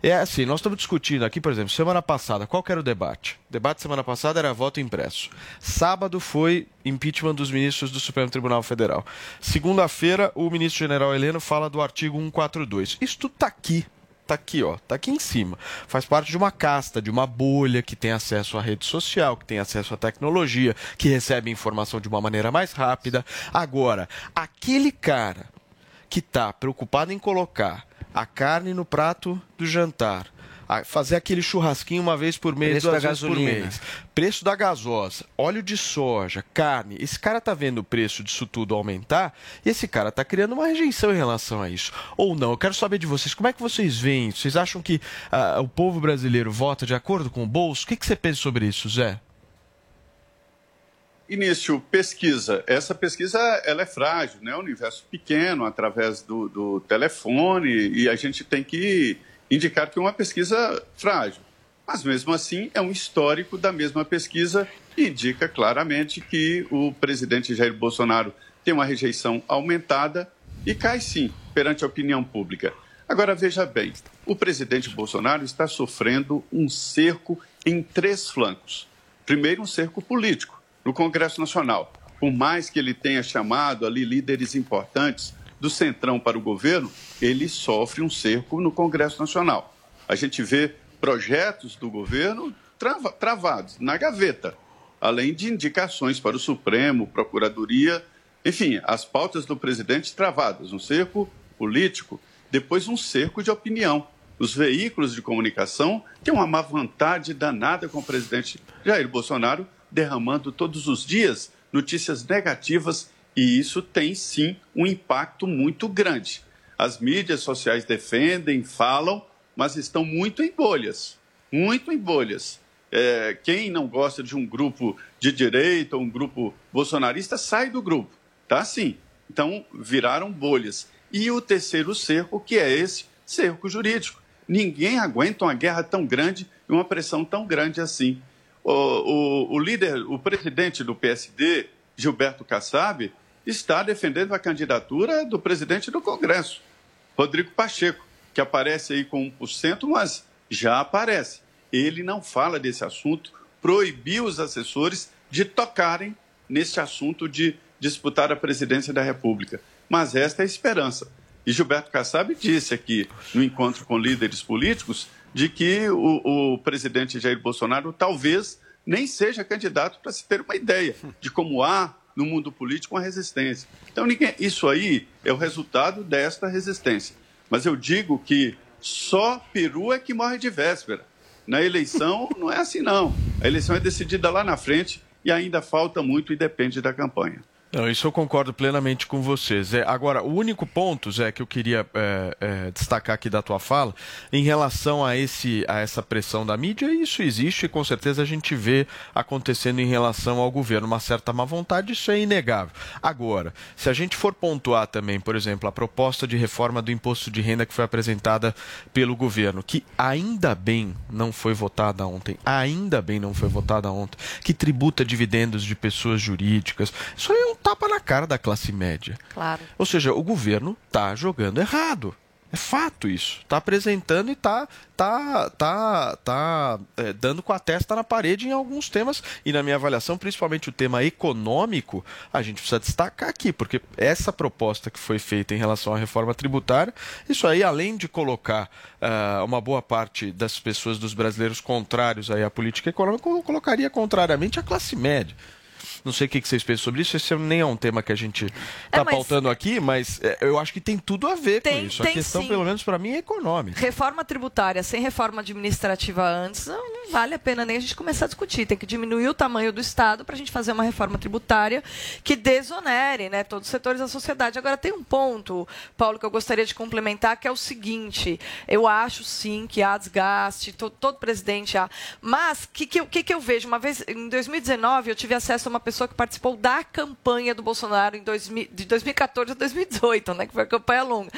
É assim, nós estamos discutindo aqui, por exemplo, semana passada, qual era o debate? O debate semana passada era voto impresso. Sábado foi impeachment dos ministros do Supremo Tribunal Federal. Segunda-feira, o ministro general Heleno fala do artigo 142. Isso tudo está aqui. Tá aqui, ó, tá aqui em cima. Faz parte de uma casta, de uma bolha que tem acesso à rede social, que tem acesso à tecnologia, que recebe informação de uma maneira mais rápida. Agora, aquele cara que está preocupado em colocar a carne no prato do jantar, a- fazer aquele churrasquinho uma vez por mês, Preço duas vezes por mês, preço da gasosa, óleo de soja, carne, esse cara tá vendo o preço disso tudo aumentar e esse cara tá criando uma rejeição em relação a isso. Ou não? Eu quero saber de vocês, como é que vocês veem? Vocês acham que ah, o povo brasileiro vota de acordo com o bolso? O que, que você pensa sobre isso, Zé? Início, pesquisa. Essa pesquisa ela é frágil, né? É um universo pequeno, através do, do telefone, e a gente tem que indicar que é uma pesquisa frágil. Mas, mesmo assim, é um histórico da mesma pesquisa e indica claramente que o presidente Jair Bolsonaro tem uma rejeição aumentada e cai, sim, perante a opinião pública. Agora, veja bem, o presidente Bolsonaro está sofrendo um cerco em três flancos. Primeiro, um cerco político no Congresso Nacional. Por mais que ele tenha chamado ali líderes importantes do centrão para o governo, ele sofre um cerco no Congresso Nacional. A gente vê projetos do governo trava- travados na gaveta, além de indicações para o Supremo, Procuradoria, enfim, as pautas do presidente travadas, um cerco político, depois um cerco de opinião. Os veículos de comunicação têm uma má vontade danada com o presidente Jair Bolsonaro, derramando todos os dias notícias negativas, e isso tem sim um impacto muito grande. As mídias sociais defendem, falam, mas estão muito em bolhas muito em bolhas. É, quem não gosta de um grupo de direita ou um grupo bolsonarista sai do grupo. Tá assim. Então, viraram bolhas. E o terceiro cerco, que é esse cerco jurídico. Ninguém aguenta uma guerra tão grande e uma pressão tão grande assim. O, o, o líder, o presidente do PSD, Gilberto Kassab, está defendendo a candidatura do presidente do Congresso, Rodrigo Pacheco, que aparece aí com 1%, mas já aparece. Ele não fala desse assunto, proibiu os assessores de tocarem nesse assunto de disputar a presidência da República. Mas esta é a esperança. E Gilberto Kassab disse aqui, no encontro com líderes políticos, de que o, o presidente Jair Bolsonaro talvez nem seja candidato para se ter uma ideia de como há no mundo político uma resistência. Então, ninguém, isso aí é o resultado desta resistência. Mas eu digo que só peru é que morre de véspera. Na eleição não é assim, não. A eleição é decidida lá na frente e ainda falta muito e depende da campanha. Não, isso eu concordo plenamente com você, Zé. Agora, o único ponto, Zé, que eu queria é, é, destacar aqui da tua fala, em relação a, esse, a essa pressão da mídia, isso existe e com certeza a gente vê acontecendo em relação ao governo. Uma certa má vontade, isso é inegável. Agora, se a gente for pontuar também, por exemplo, a proposta de reforma do imposto de renda que foi apresentada pelo governo, que ainda bem não foi votada ontem, ainda bem não foi votada ontem, que tributa dividendos de pessoas jurídicas, isso aí é um tapa na cara da classe média. Claro. Ou seja, o governo está jogando errado. É fato isso. Está apresentando e está tá, tá, tá, é, dando com a testa na parede em alguns temas. E na minha avaliação, principalmente o tema econômico, a gente precisa destacar aqui, porque essa proposta que foi feita em relação à reforma tributária, isso aí, além de colocar ah, uma boa parte das pessoas, dos brasileiros contrários aí à política econômica, colocaria contrariamente a classe média. Não sei o que vocês pensam sobre isso. Esse nem é um tema que a gente está mas- pautando aqui, mas é, eu acho que tem tudo a ver Tem- com isso. a tem questão, sim. pelo menos para mim, é econômica. Reforma tributária sem reforma administrativa antes, não, não vale a pena nem a gente começar a discutir. Tem que diminuir o tamanho do Estado para a gente fazer uma reforma tributária que desonere né, todos os setores da sociedade. Agora, tem um ponto, Paulo, que eu gostaria de complementar, que é o seguinte: eu acho sim que há desgaste, to- todo presidente há. Mas o que, que, que eu vejo? Uma vez, em 2019, eu tive acesso a uma pessoa que participou da campanha do Bolsonaro em 2000, de 2014 a 2018, né, que foi a campanha longa.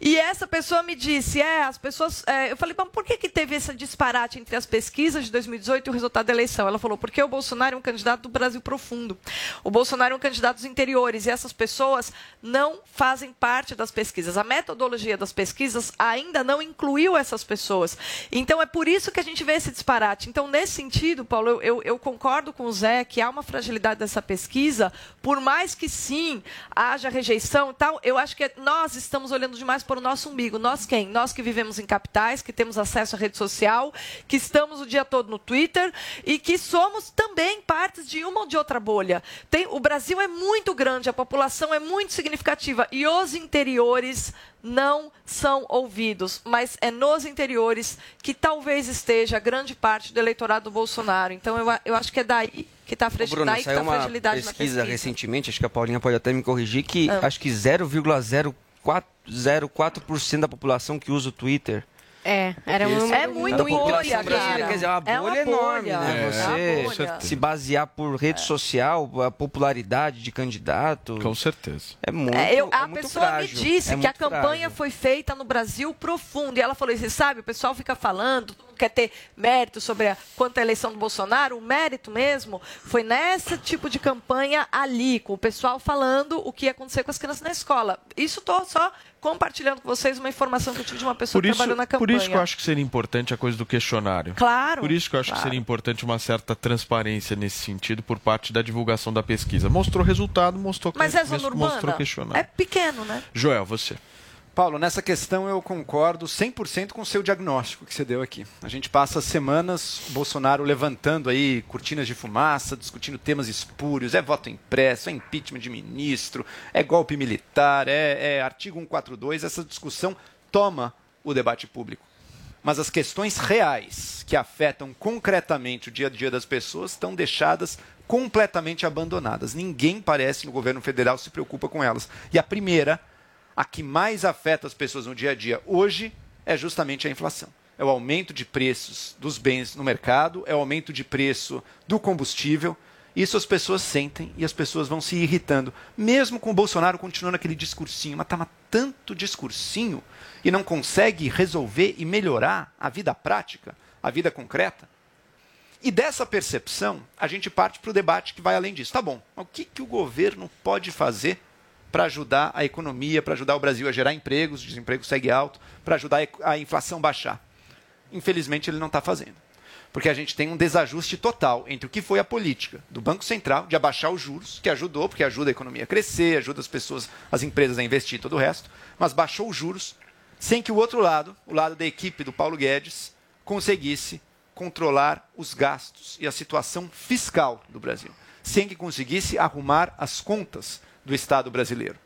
E essa pessoa me disse: é, as pessoas. é, eu falei, mas por que, que teve esse disparate entre as pesquisas de 2018 e o resultado da eleição? Ela falou, porque o Bolsonaro é um candidato do Brasil profundo. O Bolsonaro é um candidato dos interiores e essas pessoas não fazem parte das pesquisas. A metodologia das pesquisas ainda não incluiu essas pessoas. Então é por isso que a gente vê esse disparate. Então, nesse sentido, Paulo, eu, eu- eu concordo com o Zé que há uma fragilidade dessa pesquisa, por mais que sim haja rejeição e tal, eu acho que nós estamos olhando demais para o nosso umbigo. Nós quem? Nós que vivemos em capitais, que temos acesso à rede social, que estamos o dia todo no Twitter e que somos também partes de uma ou de outra bolha. Tem, o Brasil é muito grande, a população é muito significativa e os interiores não são ouvidos, mas é nos interiores que talvez esteja grande parte do eleitorado do Bolsonaro. Então eu, eu acho que é daí que está fragilidade, Bruno, daí que tá saiu uma fragilidade pesquisa, na pesquisa. recentemente, acho que a Paulinha pode até me corrigir, que Ah. acho que 0,04% da população que usa o Twitter. É, era um É muito população bolha, cara. Quer dizer, é uma É bolha uma enorme, bolha. né? É, Você é bolha. se basear por rede social, a popularidade de candidato. Com certeza. É muito, É, eu- a é muito pessoa frágil. me disse É que a campanha frágil. foi feita no Brasil profundo. E ela falou assim: sabe, o pessoal fica falando, quer ter mérito sobre a, quanto à eleição do Bolsonaro. O mérito mesmo foi nesse tipo de campanha ali, com o pessoal falando o que ia acontecer com as crianças na escola. Isso estou só compartilhando com vocês uma informação que eu tive de uma pessoa Por que isso, trabalhou na campanha. por isso que eu acho que seria importante a coisa do questionário. Claro, Por isso que eu acho claro. que seria importante uma certa transparência nesse sentido por parte da divulgação da pesquisa. Mostrou resultado, mostrou, Mas é zona mostrou urbana? questionário. É pequeno, né? Joel, você. Paulo, nessa questão eu concordo 100% com o seu diagnóstico que você deu aqui. A gente passa semanas, Bolsonaro levantando aí cortinas de fumaça, discutindo temas espúrios, é voto impresso, é impeachment de ministro, é golpe militar, é, é artigo 142, essa discussão toma o debate público. Mas as questões reais que afetam concretamente o dia a dia das pessoas estão deixadas completamente abandonadas. Ninguém parece no governo federal se preocupa com elas. E a primeira a que mais afeta as pessoas no dia a dia hoje é justamente a inflação. É o aumento de preços dos bens no mercado, é o aumento de preço do combustível. Isso as pessoas sentem e as pessoas vão se irritando. Mesmo com o Bolsonaro continuando aquele discursinho, mas tá tanto discursinho e não consegue resolver e melhorar a vida prática, a vida concreta. E dessa percepção, a gente parte para o debate que vai além disso. Tá bom, mas o que, que o governo pode fazer para ajudar a economia, para ajudar o Brasil a gerar empregos, o desemprego segue alto, para ajudar a inflação baixar? Infelizmente, ele não está fazendo. Porque a gente tem um desajuste total entre o que foi a política do Banco Central de abaixar os juros, que ajudou, porque ajuda a economia a crescer, ajuda as pessoas, as empresas a investir todo o resto, mas baixou os juros sem que o outro lado, o lado da equipe do Paulo Guedes, conseguisse controlar os gastos e a situação fiscal do Brasil, sem que conseguisse arrumar as contas do Estado brasileiro.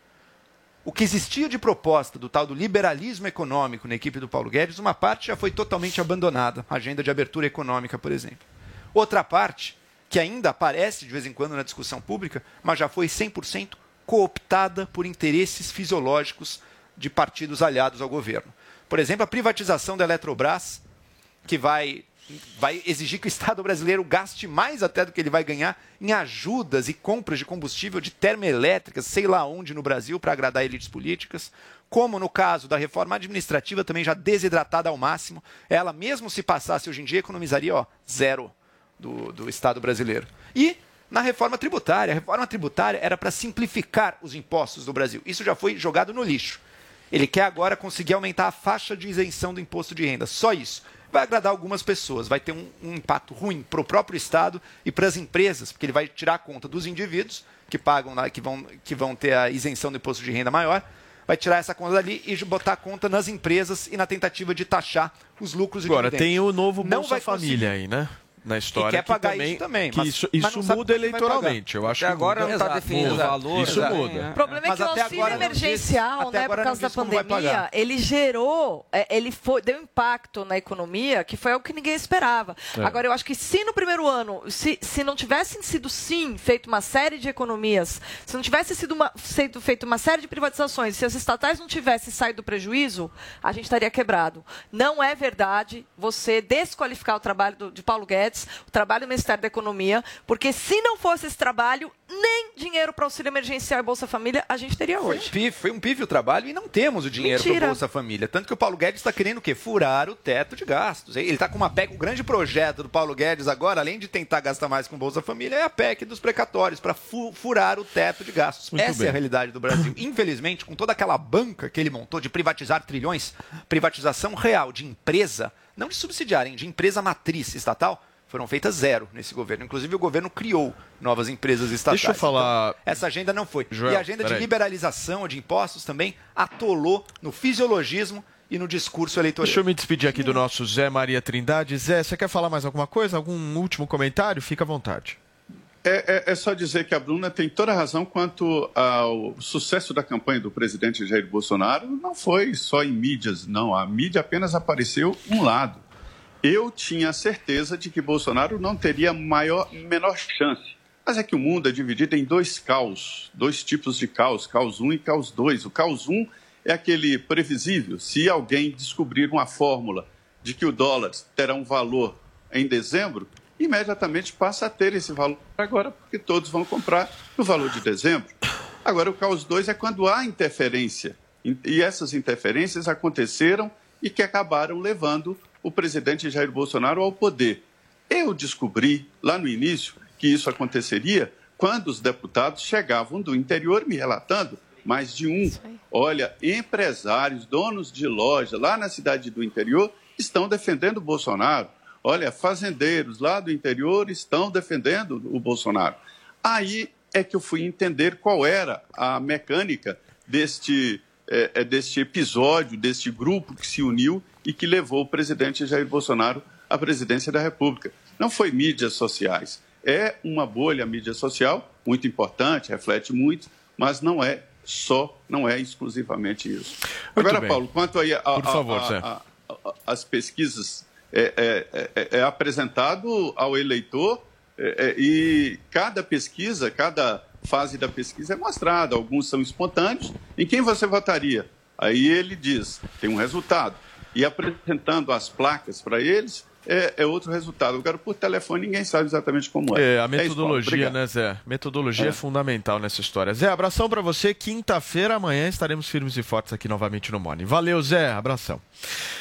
O que existia de proposta do tal do liberalismo econômico na equipe do Paulo Guedes, uma parte já foi totalmente abandonada, a agenda de abertura econômica, por exemplo. Outra parte, que ainda aparece de vez em quando na discussão pública, mas já foi 100% cooptada por interesses fisiológicos de partidos aliados ao governo. Por exemplo, a privatização da Eletrobras, que vai, vai exigir que o Estado brasileiro gaste mais até do que ele vai ganhar em ajudas e compras de combustível de termoelétricas, sei lá onde no Brasil, para agradar elites políticas. Como no caso da reforma administrativa, também já desidratada ao máximo, ela, mesmo se passasse hoje em dia, economizaria ó, zero do, do Estado brasileiro. E na reforma tributária. A reforma tributária era para simplificar os impostos do Brasil. Isso já foi jogado no lixo. Ele quer agora conseguir aumentar a faixa de isenção do imposto de renda. Só isso. Vai agradar algumas pessoas, vai ter um, um impacto ruim para o próprio Estado e para as empresas, porque ele vai tirar a conta dos indivíduos que pagam, lá, que, vão, que vão ter a isenção do imposto de renda maior, vai tirar essa conta dali e botar a conta nas empresas e na tentativa de taxar os lucros e Agora, tem o novo Não Bolsa vai Família aí, né? Na história quer que pagar também, isso também, que mas- isso, mas isso muda vai eleitoralmente. Eu acho Até que agora muda. não tá definido o valor, Isso exato. muda. O problema é Mas que o até auxílio disse- emergencial, até né, por causa da disse pandemia, ele gerou, é, ele foi, deu impacto na economia que foi algo que ninguém esperava. É. Agora, eu acho que se no primeiro ano, se, se não tivessem sido sim feito uma série de economias, se não tivesse sido uma, sido feito uma série de privatizações, se as estatais não tivessem saído do prejuízo, a gente estaria quebrado. Não é verdade você desqualificar o trabalho do- de Paulo Guedes, o trabalho do Ministério da Economia, porque se não fosse esse trabalho, nem dinheiro para auxílio emergencial e Bolsa Família a gente teria Foi um, hoje. pífio, foi um pífio trabalho e não temos o dinheiro para Bolsa Família. Tanto que o Paulo Guedes está querendo o quê? Furar o teto de gastos. Ele está com uma PEC, o grande projeto do Paulo Guedes agora, além de tentar gastar mais com Bolsa Família, é a PEC dos precatórios, para furar o teto de gastos. Muito Essa bem. é a realidade do Brasil. Infelizmente, com toda aquela banca que ele montou de privatizar trilhões, privatização real de empresa, não de subsidiária, hein, de empresa matriz estatal, foram feitas zero nesse governo. Inclusive, o governo criou novas empresas estatais. Deixa eu falar- Então, essa agenda não foi. Joel, e a agenda de peraí. liberalização de impostos também atolou no fisiologismo e no discurso eleitoral. Deixa eu me despedir aqui do nosso Zé Maria Trindade. Zé, você quer falar mais alguma coisa? Algum último comentário? Fica à vontade. É, é- é só dizer que a Bruna tem toda a razão quanto ao sucesso da campanha do presidente Jair Bolsonaro. Não foi só em mídias, não. A mídia apenas apareceu um lado. Eu tinha certeza de que Bolsonaro não teria maior, menor chance. Mas é que o mundo é dividido em dois caos, dois tipos de caos, caos 1 e caos 2. O caos 1 é aquele previsível. Se alguém descobrir uma fórmula de que o dólar terá um valor em dezembro, imediatamente passa a ter esse valor agora, porque todos vão comprar no valor de dezembro. Agora, o caos 2 é quando há interferência. E essas interferências aconteceram e que acabaram levando o presidente Jair Bolsonaro ao poder. Eu descobri lá no início que isso aconteceria quando os deputados chegavam do interior me relatando mais de um. Olha, empresários, donos de loja lá na cidade do interior estão defendendo o Bolsonaro. Olha, fazendeiros lá do interior estão defendendo o Bolsonaro. Aí é que eu fui entender qual era a mecânica deste, eh, deste episódio, deste grupo que se uniu e que levou o presidente Jair Bolsonaro à presidência da República. Não foi mídias sociais. É uma bolha mídia social, muito importante, reflete muito, mas não é só, não é exclusivamente isso. Muito Agora, bem. Paulo, quanto aí a, Por favor, a- a- a- as pesquisas, é, é- é- é apresentado ao eleitor é, é, e cada pesquisa, cada fase da pesquisa é mostrada. Alguns são espontâneos. Em quem você votaria? Aí ele diz, tem um resultado. E apresentando as placas para eles, é, é outro resultado. Agora, por telefone, ninguém sabe exatamente como é. É, a Paulo. metodologia, Obrigado. né, Zé? Metodologia é. É. fundamental nessa história. Zé, abração pra você. Quinta-feira, amanhã, estaremos firmes e fortes aqui novamente no Morning. Valeu, Zé. Abração.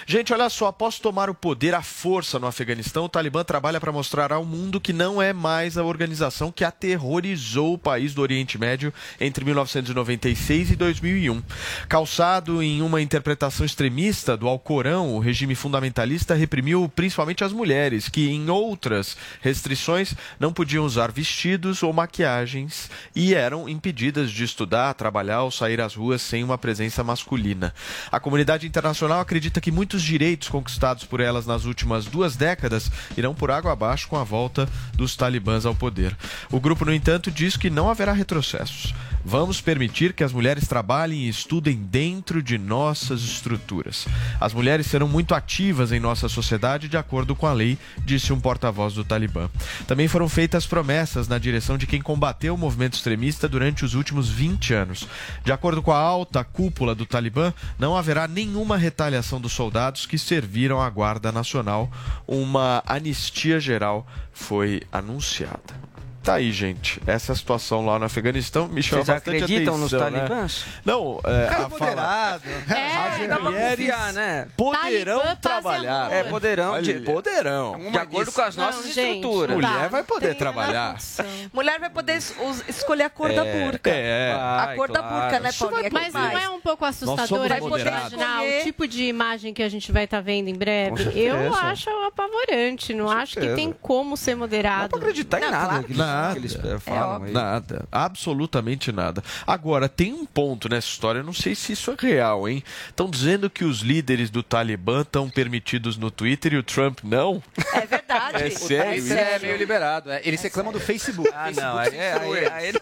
Gente, olha só, após tomar o poder à força no Afeganistão, o Talibã trabalha para mostrar ao mundo que não é mais a organização que aterrorizou o país do Oriente Médio entre 1996 e 2001. Calçado em uma interpretação extremista do Alcorão, o regime fundamentalista reprimiu principalmente as mulheres, que em outras restrições não podiam usar vestidos ou maquiagens e eram impedidas de estudar, trabalhar ou sair às ruas sem uma presença masculina. A comunidade internacional acredita que muitos direitos conquistados por elas nas últimas duas décadas irão por água abaixo com a volta dos talibãs ao poder. O grupo, no entanto, diz que não haverá retrocessos. Vamos permitir que as mulheres trabalhem e estudem dentro de nossas estruturas. As mulheres serão muito ativas em nossa sociedade, de acordo com a lei, disse um porta-voz do Talibã. Também foram feitas promessas na direção de quem combateu o movimento extremista durante os últimos 20 anos. De acordo com a alta cúpula do Talibã, não haverá nenhuma retaliação dos soldados que serviram à Guarda Nacional. Uma anistia geral foi anunciada. Tá aí, gente. Essa é a situação lá no Afeganistão me chama Vocês bastante acreditam nos atenção, né? talibãs? Não, é, Cara a moderado. fala... É, dá pra mulheres confiar, né? poderão Talibã trabalhar. É, poderão. Olha, de- poderão. De acordo com as Não, nossas gente, estruturas. Mulher vai poder trabalhar. Mulher vai poder es- escolher a cor da É, burca. é. a cor da burca, né, Paulinha? Mas não é um pouco assustador a gente moderados. imaginar o tipo de imagem que a gente vai estar vendo em breve? Eu acho apavorante. Não acho que tem como ser moderado. Não acreditar em nada Nada. que eles eh, falam aí. Nada. Absolutamente nada. Agora, tem um ponto nessa história, eu não sei se isso é real, hein? Estão dizendo que os líderes do Talibã estão permitidos no Twitter e o Trump não? É verdade. É sério Isso é meio liberado. é. Eles reclamam do Facebook. Ah, Facebook não, aí, eles. aí,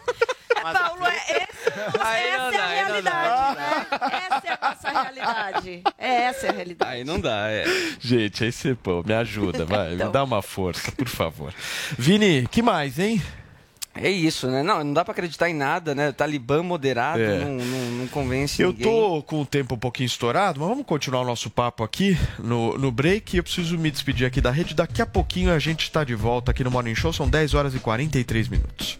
Paulo, é, esse- essa é dá, a não dá. realidade, né? Essa é a nossa realidade. É essa é a realidade. aí não dá, é. Gente, aí você, pô, me ajuda, vai, me dá uma força, por favor. Vini, que mais, hein? É isso, né? Não, não dá pra acreditar em nada, né? O Talibã moderado É. não, não, não convence Eu ninguém. tô com o tempo um pouquinho estourado, mas vamos continuar o nosso papo aqui no, no break. Eu preciso me despedir aqui da rede. Daqui a pouquinho a gente está de volta aqui no Morning Show. São 10 horas e 43 minutos.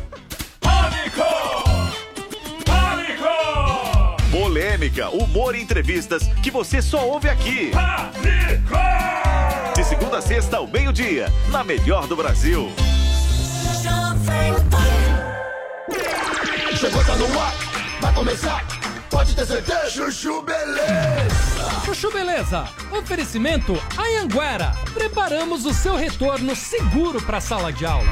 Polêmica, humor e entrevistas que você só ouve aqui. De segunda a sexta ao meio-dia, na melhor do Brasil. Chegou, tá no ar, vai começar, pode ter certeza. Chuchu Beleza. Chuchu Beleza, oferecimento Anhanguera. Preparamos o seu retorno seguro para a sala de aula.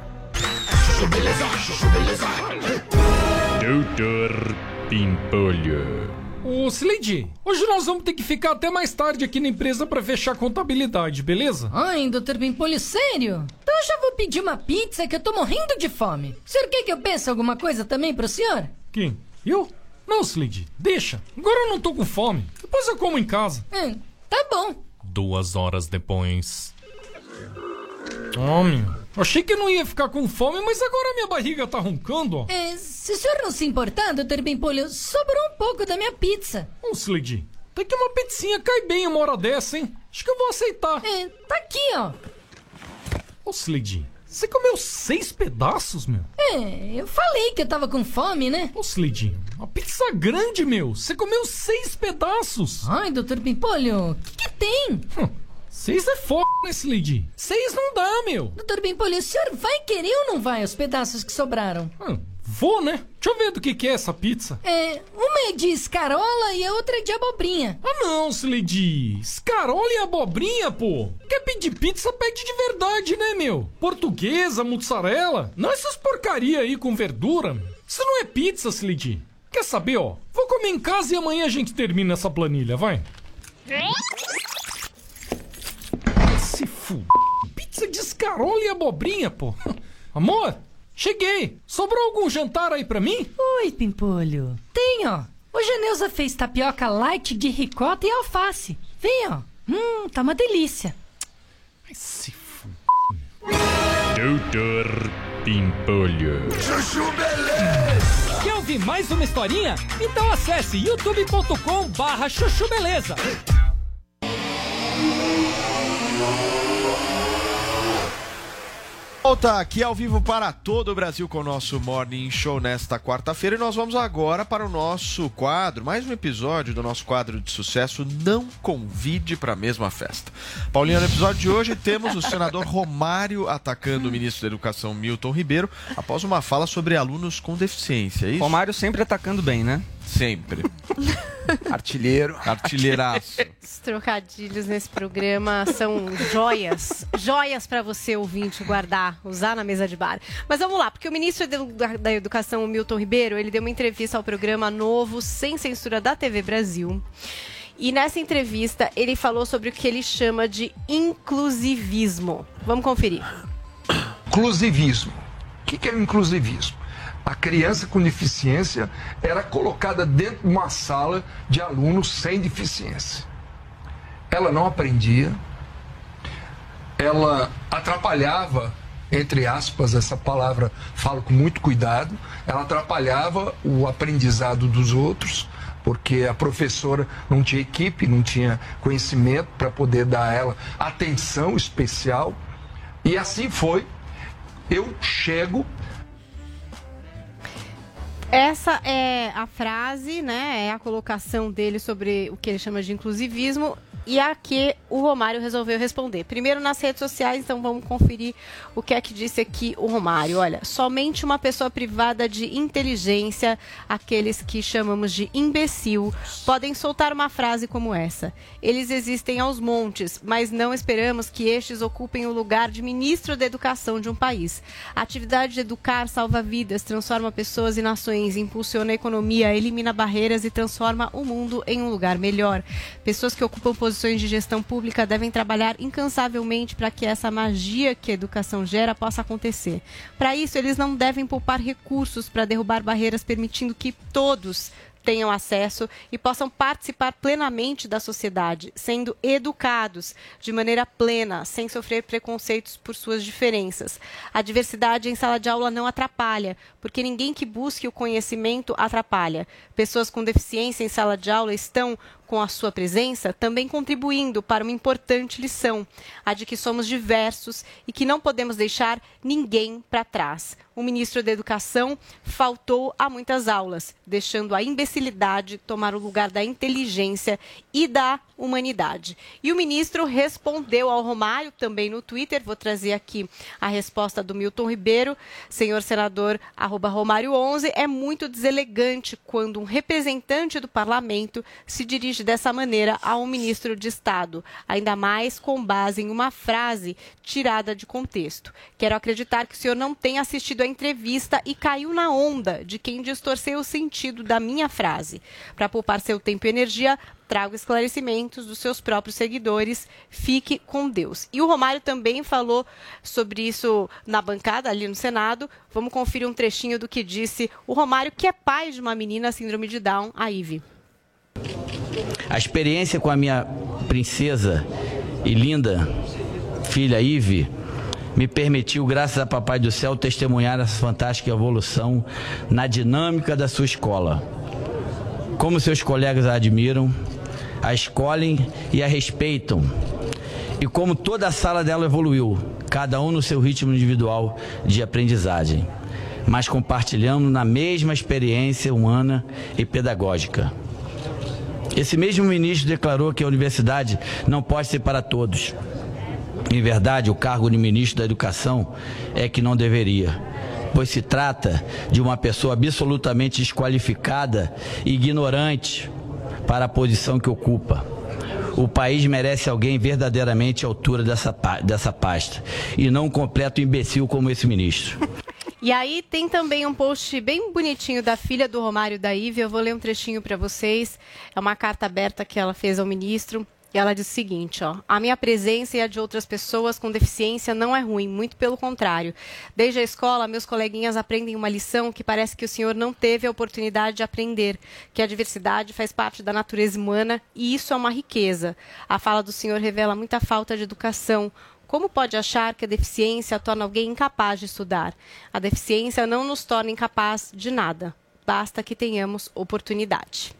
Doutor Pimpolho. Ô, Slade, hoje nós vamos ter que ficar até mais tarde aqui na empresa pra fechar a contabilidade, beleza? Ai, doutor Pimpolho, sério? Então eu já vou pedir uma pizza que eu tô morrendo de fome. O senhor quer que eu peça alguma coisa também pro senhor? Quem? Eu? Não, Slade, deixa. Agora eu não tô com fome. Depois eu como em casa. Hum, tá bom. Duas horas depois. Homem, achei que não ia ficar com fome, mas agora minha barriga tá roncando, ó. É, se o senhor não se importar, doutor Pimpolho, sobrou um pouco da minha pizza. Ô, Slade, até que uma pizzinha cai bem uma hora dessa, hein? Acho que eu vou aceitar. É, tá aqui, ó. Ô, Slade, você comeu seis pedaços, meu? É, eu falei que eu tava com fome, né? Ô, Slade, uma pizza grande, meu. Você comeu seis pedaços. Ai, doutor Pimpolho, o que, que tem? Seis é foda, né, Slade? Seis não dá, meu. Doutor Pimpolho, o senhor vai querer ou não vai os pedaços que sobraram? Ah, vou, né? Deixa eu ver do que, que é essa pizza. É, uma é de escarola e a outra é de abobrinha. Ah, não, Slade. Escarola e abobrinha, pô. Quer pedir pizza, pede de verdade, né, meu? Portuguesa, mussarela. Não essas porcaria aí com verdura. Isso não é pizza, Slade. Quer saber, ó? Vou comer em casa e amanhã a gente termina essa planilha, vai. Se f... Pizza de escarola e abobrinha, pô. Amor, cheguei. Sobrou algum jantar aí pra mim? Oi, Pimpolho. Tem, ó. Hoje a Neuza fez tapioca light de ricota e alface. Vem, ó. Hum, tá uma delícia. Ai, se f... Doutor Pimpolho. Chuchu Beleza. Quer ouvir mais uma historinha? Então acesse youtube.com barra chuchu beleza. Volta aqui ao vivo para todo o Brasil com o nosso Morning Show nesta quarta-feira e nós vamos agora para o nosso quadro, mais um episódio do nosso quadro de sucesso Não Convide para a Mesma Festa. Paulinha, no episódio de hoje temos o senador Romário atacando o ministro da Educação Milton Ribeiro após uma fala sobre alunos com deficiência, é isso? Romário sempre atacando bem, né? Sempre. Artilheiro. Artilheiraço. Os trocadilhos nesse programa são joias. Joias para você, ouvinte, guardar, usar na mesa de bar. Mas vamos lá, porque o ministro da, Educação, o Milton Ribeiro, ele deu uma entrevista ao programa Novo Sem Censura da TV Brasil. E nessa entrevista, ele falou sobre o que ele chama de inclusivismo. Vamos conferir. Inclusivismo. O que que é o inclusivismo? A criança com deficiência era colocada dentro de uma sala de alunos sem deficiência. Ela não aprendia, ela atrapalhava, entre aspas, essa palavra falo com muito cuidado, ela atrapalhava o aprendizado dos outros, porque a professora não tinha equipe, não tinha conhecimento para poder dar a ela atenção especial. E assim foi. Eu chego Essa é a frase, né? É a colocação dele sobre o que ele chama de inclusivismo. E a que o Romário resolveu responder. Primeiro nas redes sociais, então vamos conferir o que é que disse aqui o Romário. Olha, somente uma pessoa privada de inteligência, aqueles que chamamos de imbecil, podem soltar uma frase como essa. Eles existem aos montes, mas não esperamos que estes ocupem o lugar de ministro da educação de um país. A atividade de educar salva vidas, transforma pessoas e nações, impulsiona a economia, elimina barreiras e transforma o mundo em um lugar melhor. Pessoas que ocupam posições de gestão pública devem trabalhar incansavelmente para que essa magia que a educação gera possa acontecer. Para isso, eles não devem poupar recursos para derrubar barreiras, permitindo que todos tenham acesso e possam participar plenamente da sociedade, sendo educados de maneira plena, sem sofrer preconceitos por suas diferenças. A diversidade em sala de aula não atrapalha, porque ninguém que busque o conhecimento atrapalha. Pessoas com deficiência em sala de aula estão com a sua presença, também contribuindo para uma importante lição, a de que somos diversos e que não podemos deixar ninguém para trás. O ministro da Educação faltou a muitas aulas, deixando a imbecilidade tomar o lugar da inteligência e da humanidade. E o ministro respondeu ao Romário também no Twitter. Vou trazer aqui a resposta do Milton Ribeiro, senhor senador arroba Romário 11. É muito deselegante quando um representante do parlamento se dirige dessa maneira a um ministro de Estado, ainda mais com base em uma frase tirada de contexto. Quero acreditar que o senhor não tenha assistido a entrevista e caiu na onda de quem distorceu o sentido da minha frase. Para poupar seu tempo e energia, trago esclarecimentos dos seus próprios seguidores. Fique com Deus. E o Romário também falou sobre isso na bancada ali no Senado. Vamos conferir um trechinho do que disse o Romário, que é pai de uma menina síndrome de Down, a Ive. A experiência com a minha princesa e linda filha Ive me permitiu, graças a Papai do Céu, testemunhar essa fantástica evolução na dinâmica da sua escola. Como seus colegas a admiram, a escolhem e a respeitam. E como toda a sala dela evoluiu, cada um no seu ritmo individual de aprendizagem, mas compartilhando na mesma experiência humana e pedagógica. Esse mesmo ministro declarou que a universidade não pode ser para todos. Em verdade, o cargo de ministro da Educação é que não deveria, pois se trata de uma pessoa absolutamente desqualificada e ignorante para a posição que ocupa. O país merece alguém verdadeiramente à altura dessa, dessa pasta e não um completo imbecil como esse ministro. E aí tem também um post bem bonitinho da filha do Romário da Ive. Eu vou ler um trechinho para vocês. É uma carta aberta que ela fez ao ministro. E ela diz o seguinte, ó: "A minha presença e a de outras pessoas com deficiência não é ruim, muito pelo contrário. Desde a escola, meus coleguinhas aprendem uma lição que parece que o senhor não teve a oportunidade de aprender, que a diversidade faz parte da natureza humana e isso é uma riqueza. A fala do senhor revela muita falta de educação, como pode achar que a deficiência torna alguém incapaz de estudar? A deficiência não nos torna incapaz de nada. Basta que tenhamos oportunidade.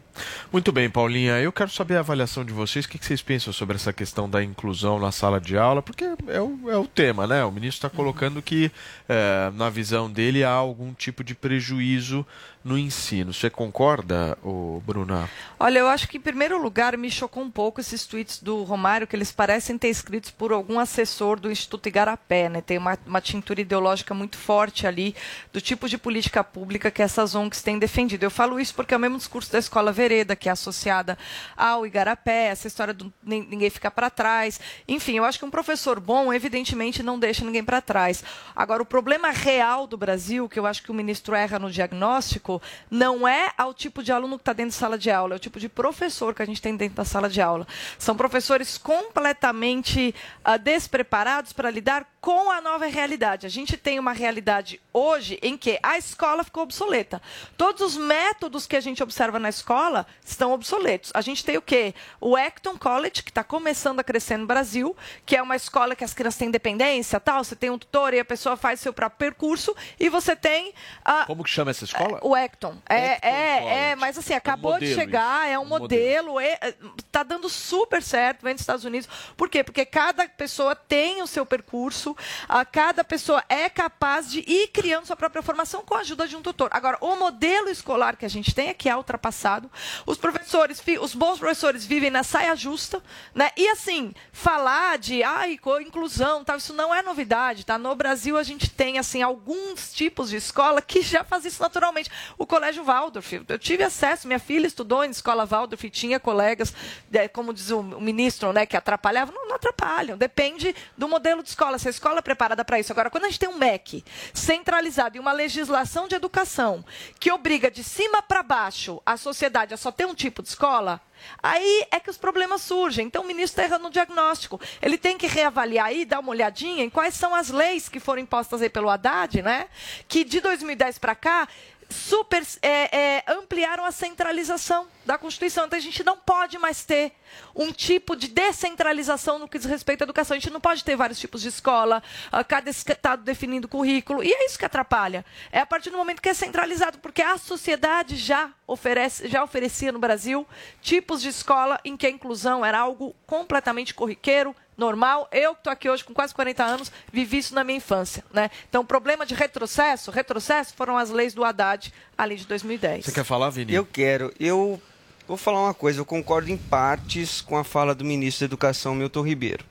Muito bem, Paulinha. Eu quero saber a avaliação de vocês. O que vocês pensam sobre essa questão da inclusão na sala de aula? Porque é o, é o tema, né? O ministro está colocando que, eh, na visão dele, há algum tipo de prejuízo no ensino. Você concorda, ô Bruna? Olha, eu acho que em primeiro lugar me chocou um pouco esses tweets do Romário, que eles parecem ter escritos por algum assessor do Instituto Igarapé, né? Tem uma, uma tintura ideológica muito forte ali do tipo de política pública que essas ONGs têm defendido. Eu falo isso porque é o mesmo discurso da Escola Vereda, que é associada ao Igarapé, essa história do nin- ninguém ficar para trás. Enfim, eu acho que um professor bom, evidentemente, não deixa ninguém para trás. Agora, o problema real do Brasil, que eu acho que o ministro erra no diagnóstico, não é ao tipo de aluno que está dentro da sala de aula, é o tipo de professor que a gente tem dentro da sala de aula. São professores completamente ah, despreparados para lidar com a nova realidade. A gente tem uma realidade hoje em que a escola ficou obsoleta. Todos os métodos que a gente observa na escola estão obsoletos. A gente tem o quê? O Acton College, que está começando a crescer no Brasil, que é uma escola que as crianças têm independência, tal. Você tem um tutor e a pessoa faz seu próprio percurso. E você tem ah, Como que chama essa escola? o Acton. É, é, é, mas assim, acabou de modelo chegar, isso, é um um modelo, é, é, tá dando super certo, vem dos Estados Unidos. Por quê? Porque cada pessoa tem o seu percurso, a cada pessoa é capaz de ir criando sua própria formação com a ajuda de um tutor. Agora, o modelo escolar que a gente tem é que é ultrapassado. Os professores, os bons professores vivem na saia justa, né? E assim, falar de ai, inclusão, tal, isso não é novidade, tá? No Brasil a gente tem assim alguns tipos de escola que já faz isso naturalmente. O Colégio Waldorf, eu tive acesso, minha filha estudou em escola Waldorf, tinha colegas, eh, como diz o o ministro, né, que atrapalhavam, não, não atrapalham, depende do modelo de escola, se a escola preparada para isso. Agora, quando a gente tem um MEC centralizado e uma legislação de educação que obriga de cima para baixo a sociedade a só ter um tipo de escola, Aí é que os problemas surgem. Então o ministro está errando no diagnóstico. Ele tem que reavaliar aí, dar uma olhadinha em quais são as leis que foram impostas aí pelo Haddad, né? Que de 2010 para cá super é, é, ampliaram a centralização da Constituição. Então a gente não pode mais ter um tipo de descentralização no que diz respeito à educação. A gente não pode ter vários tipos de escola, ah, cada estado definindo currículo. E é isso que atrapalha. É a partir do momento que é centralizado, porque a sociedade já oferece, já oferecia no Brasil tipos de escola em que a inclusão era algo completamente corriqueiro, normal. Eu que estou aqui hoje com quase 40 anos, vivi isso na minha infância. Né? Então, o problema de retrocesso, retrocesso foram as leis do Haddad ali de 2010. Você quer falar, Vini? Eu quero. Eu vou falar uma coisa. Eu concordo em partes com a fala do ministro da Educação, Milton Ribeiro.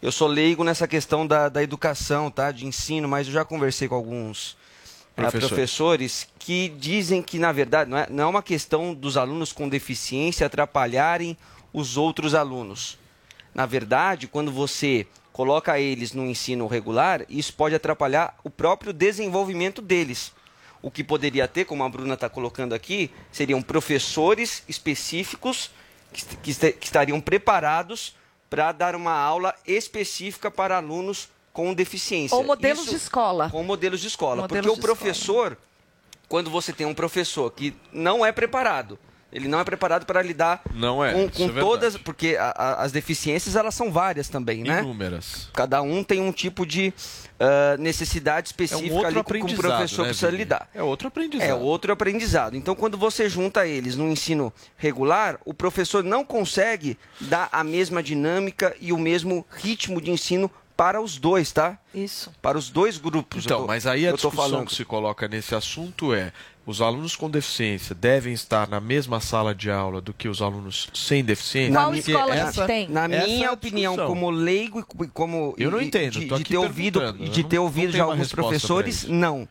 Eu sou leigo nessa questão da, da educação, tá? De ensino, mas eu já conversei com alguns eh, Professores. professores que dizem que, na verdade, não é, não é uma questão dos alunos com deficiência atrapalharem os outros alunos. Na verdade, quando você coloca eles no ensino regular, isso pode atrapalhar o próprio desenvolvimento deles. O que poderia ter, como a Bruna está colocando aqui, seriam professores específicos que, que est- que estariam preparados para dar uma aula específica para alunos com deficiência. Ou modelos Isso- de escola. Com modelos de escola. Modelos porque o de professor, quando você tem um professor que não é preparado, ele não é preparado para lidar Não é, com, com é todas, porque a- a- as deficiências elas são várias também, né? Inúmeras. Cada um tem um tipo de ah, necessidade específica É um ali com o professor né, precisa Vini? lidar. É outro aprendizado. É outro aprendizado. Então, quando você junta eles no ensino regular, o professor não consegue dar a mesma dinâmica e o mesmo ritmo de ensino para os dois, tá? Isso. Para os dois grupos. Então, tô- mas aí a discussão que se coloca nesse assunto é: os alunos com deficiência devem estar na mesma sala de aula do que os alunos sem deficiência? Na Porque minha- essa- Na essa é minha a opinião, discussão. como leigo e como Eu não entendo, de, de aqui ter ouvido, de ter não- ouvido de alguns professores, não.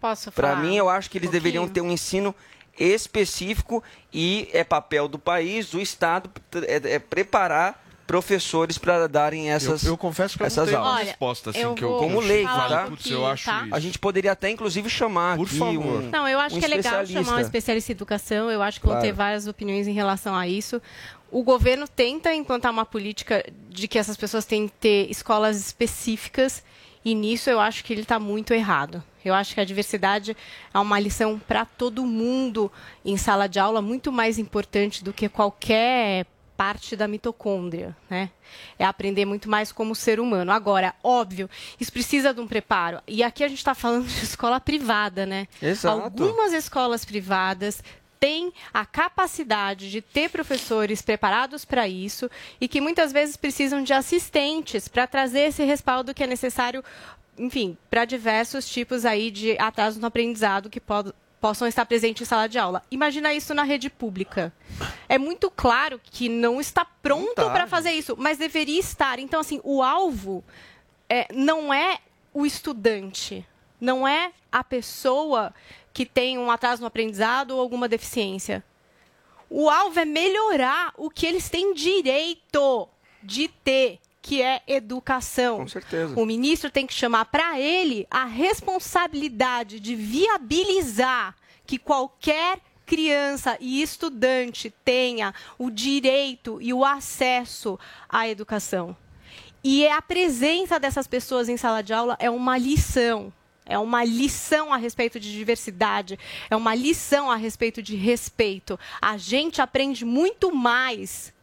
Posso Para falar? mim, eu acho que eles um deveriam ter um ensino específico e é papel do país, do Estado, é, é preparar professores para darem essas Eu- eu confesso que eu não essas tenho uma aulas. Olha, resposta, assim, eu que eu- como leigo, tá? putz, eu acho tá? A gente poderia até inclusive chamar Por aqui favor. um Não, eu acho um que é legal chamar um especialista em educação. Eu acho que vão Claro. ter várias opiniões em relação a isso. O governo tenta implantar uma política de que essas pessoas têm que ter escolas específicas e nisso eu acho que ele está muito errado. Eu acho que a diversidade é uma lição para todo mundo em sala de aula muito mais importante do que qualquer parte da mitocôndria, né? É aprender muito mais como ser humano. Agora, óbvio, isso precisa de um preparo. E aqui a gente está falando de escola privada, né? Exato. Algumas escolas privadas têm a capacidade de ter professores preparados para isso e que muitas vezes precisam de assistentes para trazer esse respaldo que é necessário, enfim, para diversos tipos aí de atraso no aprendizado que pod- possam estar presentes em sala de aula. Imagina isso na rede pública. É muito claro que não está pronto tá, para fazer isso, mas deveria estar. Então, assim, o alvo é, não é o estudante, não é a pessoa que tem um atraso no aprendizado ou alguma deficiência. O alvo é melhorar o que eles têm direito de ter, que é educação. Com certeza. O ministro tem que chamar para ele a responsabilidade de viabilizar que qualquer criança e estudante tenha o direito e o acesso à educação. E a presença dessas pessoas em sala de aula é uma lição. É uma lição a respeito de diversidade, é uma lição a respeito de respeito. A gente aprende muito mais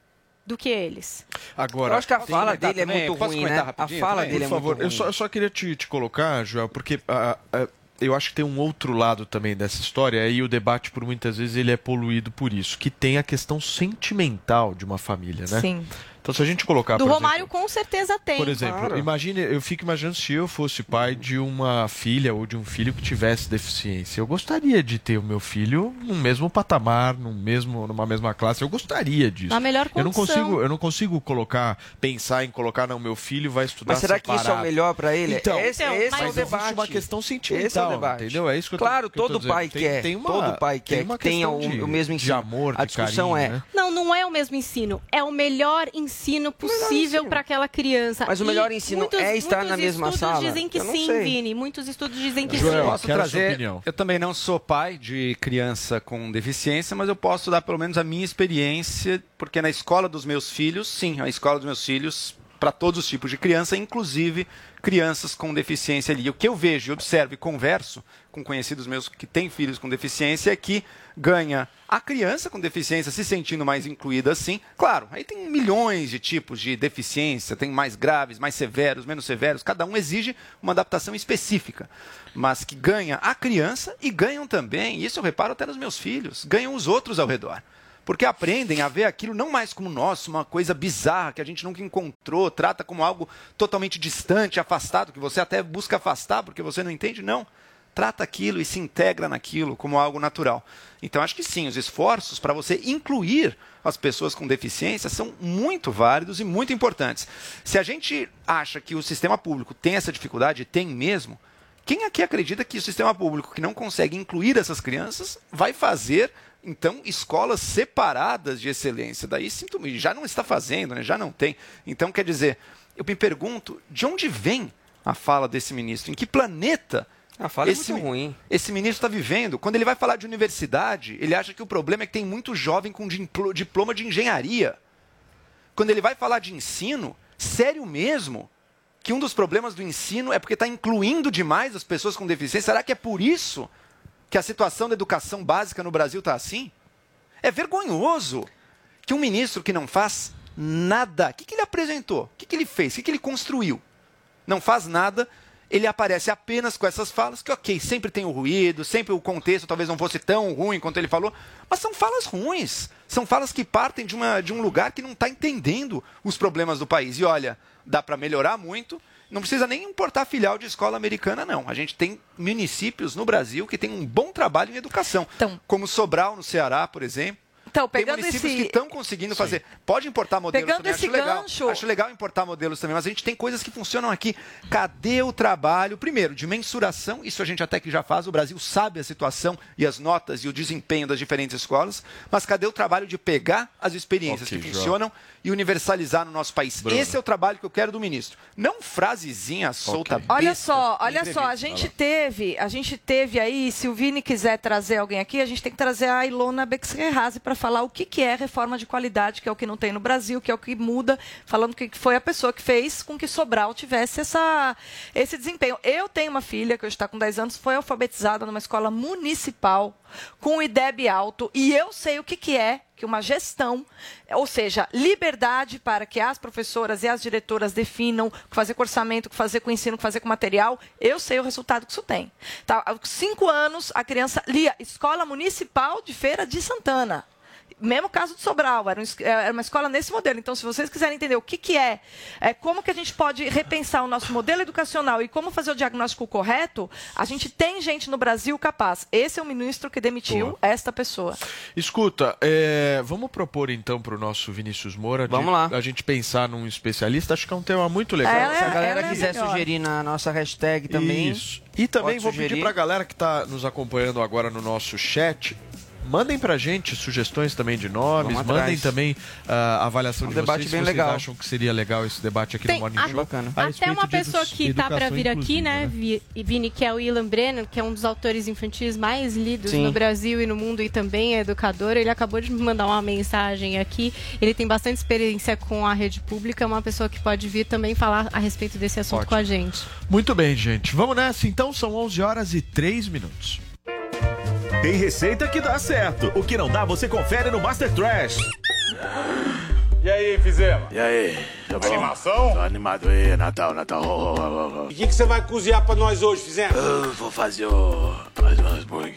do que eles. Agora, Eu acho que a fala dele é também? muito Posso ruim, né? A fala também? dele é Por muito favor, eu ruim. só, eu só queria te, te colocar, Joel, porque ah, ah, eu acho que tem um outro lado também dessa história, e o debate, por muitas vezes, ele é poluído por isso, que tem a questão sentimental de uma família, né? Sim. Então, se a gente colocar, do por Romário, com certeza tem. Por exemplo, imagine, eu fico imaginando se eu fosse pai de uma filha ou de um filho que tivesse deficiência. Eu gostaria de ter o meu filho no mesmo patamar, no mesmo, numa mesma classe. Eu gostaria disso. Na melhor eu não condição. consigo, eu não consigo colocar, pensar em colocar, não, meu filho vai estudar Mas será que isso é o separado. melhor para ele? Então, esse, Então, esse é o debate. uma questão sentimental, Esse é o debate. entendeu? É isso que eu tô- claro, que eu tô todo pai Tem- quer. tem uma- todo pai tem quer uma que tenha questão o, de- o mesmo de ensino. amor, A de discussão carinho, é. né? Não, não é o mesmo ensino. É o melhor ensino possível para aquela criança. Mas o E melhor ensino muitos- é estar muitos na mesma estudos sala? dizem que Eu não sim, sei. Vini. Muitos estudos dizem que Joel, sim. posso quero a sua trazer. opinião. Eu também não sou pai de criança com deficiência, mas eu posso dar pelo menos a minha experiência, porque na escola dos meus filhos, sim, a escola dos meus filhos, para todos os tipos de criança, inclusive crianças com deficiência ali. O que eu vejo, observo e converso com conhecidos meus que têm filhos com deficiência é que ganha a criança com deficiência se sentindo mais incluída assim. Claro, aí tem milhões de tipos de deficiência, tem mais graves, mais severos, menos severos, cada um exige uma adaptação específica. Mas que ganha a criança e ganham também, isso eu reparo até nos meus filhos, ganham os outros ao redor. Porque aprendem a ver aquilo não mais como nosso, uma coisa bizarra que a gente nunca encontrou, trata como algo totalmente distante, afastado, que você até busca afastar porque você não entende. Não. Trata aquilo e se integra naquilo como algo natural. Então, acho que sim, os esforços para você incluir as pessoas com deficiência são muito válidos e muito importantes. Se a gente acha que o sistema público tem essa dificuldade, tem mesmo, quem aqui acredita que o sistema público que não consegue incluir essas crianças vai fazer, então, escolas separadas de excelência? Daí sinto já não está fazendo, né? já não tem. Então, quer dizer, eu me pergunto, de onde vem a fala desse ministro? Em que planeta A fala esse, é muito ruim. esse ministro está vivendo? Quando ele vai falar de universidade, ele acha que o problema é que tem muito jovem com diploma de engenharia. Quando ele vai falar de ensino, sério mesmo, que um dos problemas do ensino é porque está incluindo demais as pessoas com deficiência. Será que é por isso que a situação da educação básica no Brasil está assim? É vergonhoso que um ministro que não faz nada. O que, que ele apresentou? O que, que ele fez? O que, que ele construiu? Não faz nada, ele aparece apenas com essas falas, que ok, sempre tem o ruído, sempre o contexto talvez não fosse tão ruim quanto ele falou, mas são falas ruins. São falas que partem de, uma, de um lugar que não está entendendo os problemas do país. E olha, dá para melhorar muito. Não precisa nem importar filial de escola americana, não. A gente tem municípios no Brasil que têm um bom trabalho em educação. como Sobral, no Ceará, por exemplo. Então, Tem pegando municípios esse- que estão conseguindo fazer. Pode importar modelos Pegando também, esse acho legal. gancho- Acho legal importar modelos também, mas a gente tem coisas que funcionam aqui. Cadê o trabalho, primeiro, de mensuração? Isso a gente até que já faz, o Brasil sabe a situação e as notas e o desempenho das diferentes escolas, mas cadê o trabalho de pegar as experiências Ok, que João. funcionam e universalizar no nosso país? Bruno. Esse é o trabalho que eu quero do ministro. Não frasezinha solta Olha besta só, olha só, a gente teve, a gente teve aí, se o Vini quiser trazer alguém aqui, a gente tem que trazer a Ilona Bexerrazi para falar o que, que é reforma de qualidade, que é o que não tem no Brasil, que é o que muda, falando que foi a pessoa que fez com que Sobral tivesse essa, esse desempenho. Eu tenho uma filha que hoje está com 10 anos, foi alfabetizada numa escola municipal com o IDEB alto, e eu sei o que, que é que uma gestão, ou seja, liberdade para que as professoras e as diretoras definam o que fazer com orçamento, o que fazer com ensino, o que fazer com material, eu sei o resultado que isso tem. Tá? Aos cinco anos, a criança lia Escola Municipal de Feira de Santana. Mesmo caso de Sobral, era, um es- era uma escola nesse modelo. Então, se vocês quiserem entender o que, que é, é, como que a gente pode repensar o nosso modelo educacional e como fazer o diagnóstico correto, a gente tem gente no Brasil capaz. Esse é o ministro que demitiu esta pessoa. Escuta, é, vamos propor então para o nosso Vinícius Moura de Vamos lá. a gente pensar num especialista. Acho que é um tema muito legal. Ela Se a é- galera ela é quiser melhor. sugerir na nossa hashtag também. Isso. E também vou sugerir. pedir pra galera que tá nos acompanhando agora no nosso chat. Mandem pra gente sugestões também de nomes, Vamos mandem atrás. também a avaliação Um de debate vocês, bem se vocês legal. acham que seria legal esse debate aqui Tem no Morning a- Show. Até uma pessoa que tá para vir aqui, né, Vi- Vini, que é o Ilan Brennan, que é um dos autores infantis mais lidos Sim. no Brasil e no mundo e também é educador. Ele acabou de me mandar uma mensagem aqui. Ele tem bastante experiência com a rede pública, é uma pessoa que pode vir também falar a respeito desse assunto Ótimo. com a gente. Muito bem, gente. Vamos nessa. Então são 11 horas e 3 minutos. Tem receita que dá certo. O que não dá, você confere no Master Trash. E aí, fizemos? E aí? Tá bom? Animação? Tô animado aí, Natal, Natal. O que, que você vai cozinhar pra nós hoje, fizemos? Eu vou fazer o. fazer um hambúrguer.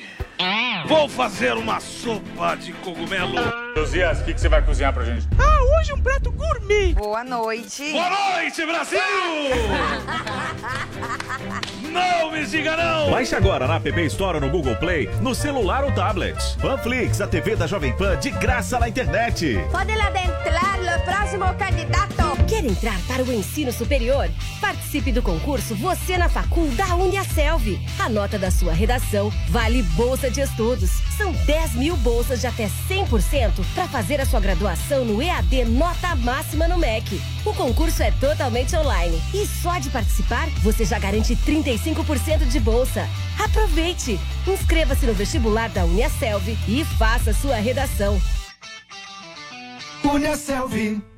Vou fazer uma sopa de cogumelo. Josias, o que, que você vai cozinhar pra gente? Ah, hoje um prato gourmet. Boa noite. Boa noite, Brasil! não me diga não! Baixe agora na App Store ou no Google Play, no celular ou tablet. Panflix, a TV da Jovem Pan, de graça na internet. Pode adentrar o próximo candidato. Quer entrar para o ensino superior? Participe do concurso Você na Facul da Uniaselv. A nota da sua redação vale bolsa de estudos. São 10 mil bolsas de até 100% para fazer a sua graduação no EAD Nota Máxima no MEC. O concurso é totalmente online e só de participar você já garante 35% de bolsa. Aproveite! Inscreva-se no vestibular da Uniaselv e faça sua redação. Uniaselv.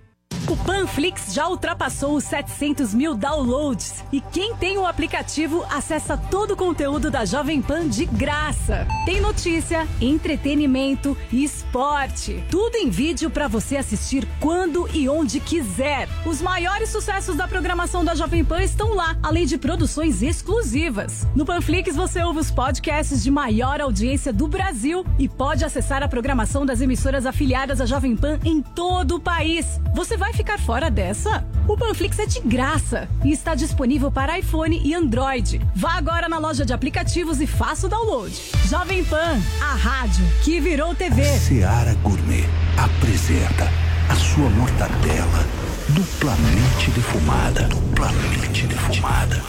O Panflix já ultrapassou os 700 mil downloads e quem tem o aplicativo acessa todo o conteúdo da Jovem Pan de graça. Tem notícia, entretenimento e esporte. Tudo em vídeo para você assistir quando e onde quiser. Os maiores sucessos da programação da Jovem Pan estão lá, além de produções exclusivas. No Panflix você ouve os podcasts de maior audiência do Brasil e pode acessar a programação das emissoras afiliadas à Jovem Pan em todo o país. Você vai ficar fora dessa? O Panflix é de graça e está disponível para iPhone e Android. Vá agora na loja de aplicativos e faça o download. Jovem Pan, a rádio que virou TV. Seara Gourmet apresenta a sua mortadela duplamente defumada. Duplamente defumada.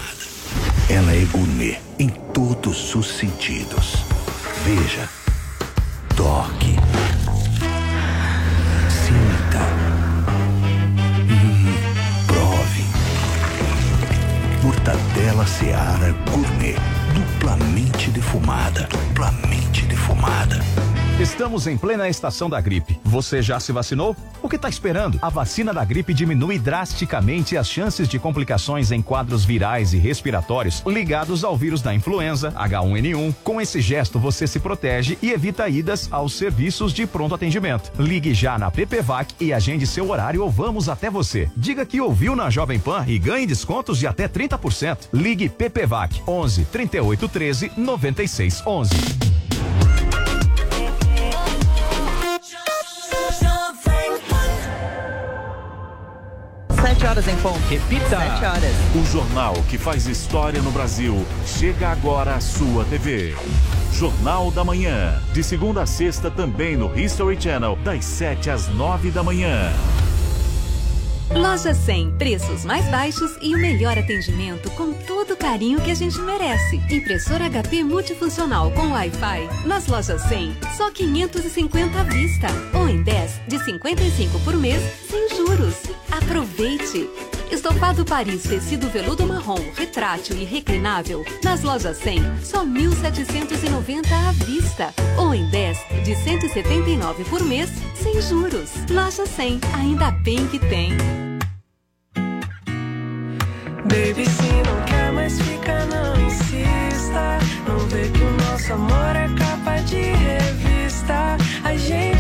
Ela é gourmet em todos os sentidos. Veja, toque, Mortadela Seara Gourmet duplamente defumada. Duplamente defumada. Estamos em plena estação da gripe. Você já se vacinou? O que está esperando? A vacina da gripe diminui drasticamente as chances de complicações em quadros virais e respiratórios ligados ao vírus da influenza, H1N1. Com esse gesto, você se protege e evita idas aos serviços de pronto atendimento. Ligue já na PPVAC e agende seu horário ou vamos até você. Diga que ouviu na Jovem Pan e ganhe descontos de até 30%. Ligue PPVAC 11 38 13 96 11. Sete horas em ponto. Repita. Sete horas. O jornal que faz história no Brasil chega agora à sua TV. Jornal da Manhã. De segunda a sexta também no History Channel, das 7 às 9 da manhã. Loja 100, preços mais baixos e o melhor atendimento com todo o carinho que a gente merece. Impressora HP multifuncional com Wi-Fi. Nas lojas 100, só 550 à vista. Ou em 10, de 55 por mês, sem juros. Aproveite! Estofado Paris tecido veludo marrom, retrátil e reclinável. Nas lojas 100, só 1.790 à vista. Ou em 10, de 179 por mês, sem juros. Loja 100, ainda bem que tem. Baby, se não quer mais ficar, não insista. Não vê que o nosso amor é capa de revista. A gente,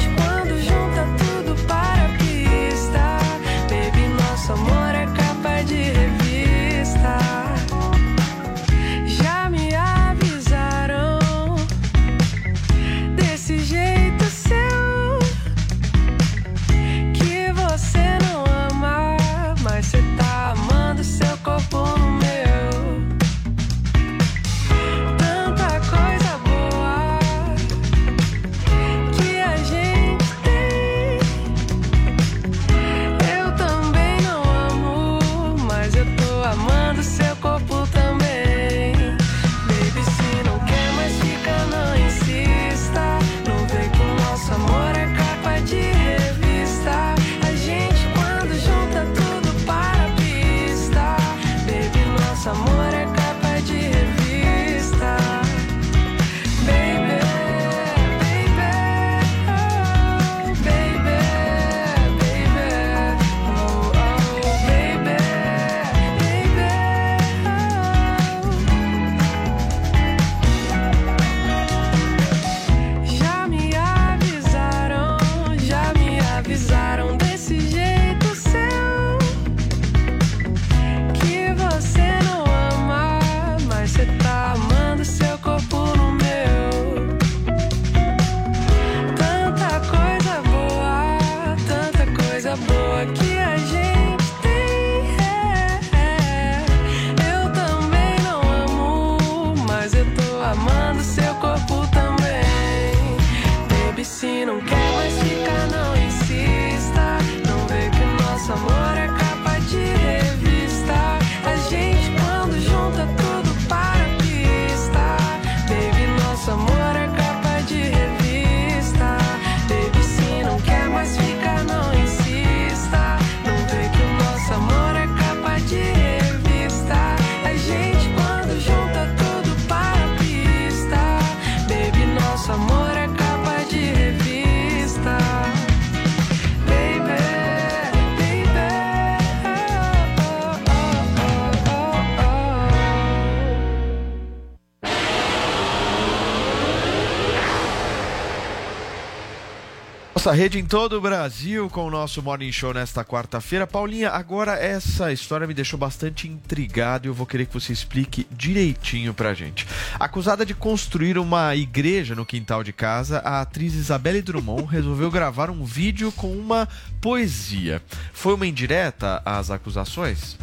Nossa rede em todo o Brasil com o nosso Morning Show nesta quarta-feira. Paulinha, agora essa história me deixou bastante intrigado e eu vou querer que você explique direitinho pra gente. Acusada de construir uma igreja no quintal de casa, a atriz Isabelle Drummond resolveu gravar um vídeo com uma poesia. Foi uma indireta às acusações?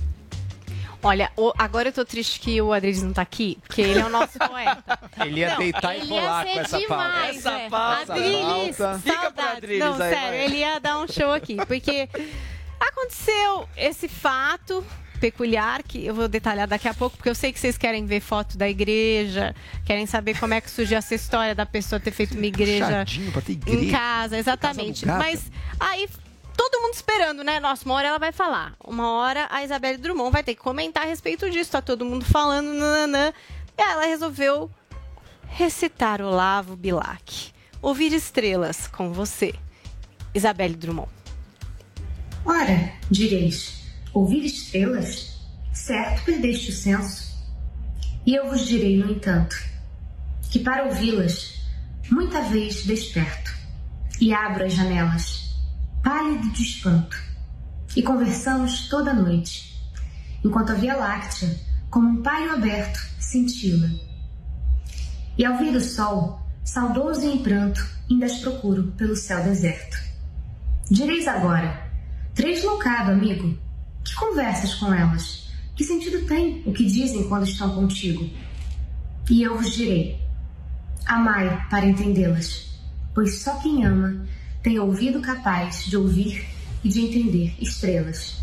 Olha, o- agora eu tô triste que o Adriles não tá aqui, porque ele é o nosso poeta. Ele ia Não, deitar e ele rolar ia com ser essa pauta. demais, Essa é. pauta Adriles. Fica pro saudades. Adriles Não, aí, sério, vai. ele ia dar um show aqui, porque aconteceu esse fato peculiar que eu vou detalhar daqui a pouco, porque eu sei que vocês querem ver foto da igreja, querem saber como é que surgiu essa história da pessoa ter feito uma igreja pra ter em igreja. casa, exatamente. alugada. Mas aí todo mundo esperando, né? Nossa, uma hora ela vai falar. Uma hora a Isabelle Drummond vai ter que comentar a respeito disso. Tá todo mundo falando, nananã. E ela resolveu recitar Olavo Bilac. Ouvir estrelas com você, Isabelle Drummond. Ora, direis, ouvir estrelas? Certo perdeste o senso. E eu vos direi, no entanto, que para ouvi-las, muita vez desperto e abro as janelas, pálido de espanto, e conversamos toda a noite, enquanto a Via Láctea, como um paio aberto, cintila. E ao vir o sol, saudoso e em pranto, ainda as procuro pelo céu deserto. Direis agora, três loucado, amigo, que conversas com elas? Que sentido tem o que dizem quando estão contigo? E eu vos direi: amai para entendê-las, pois só quem ama tem ouvido capaz de ouvir e de entender estrelas.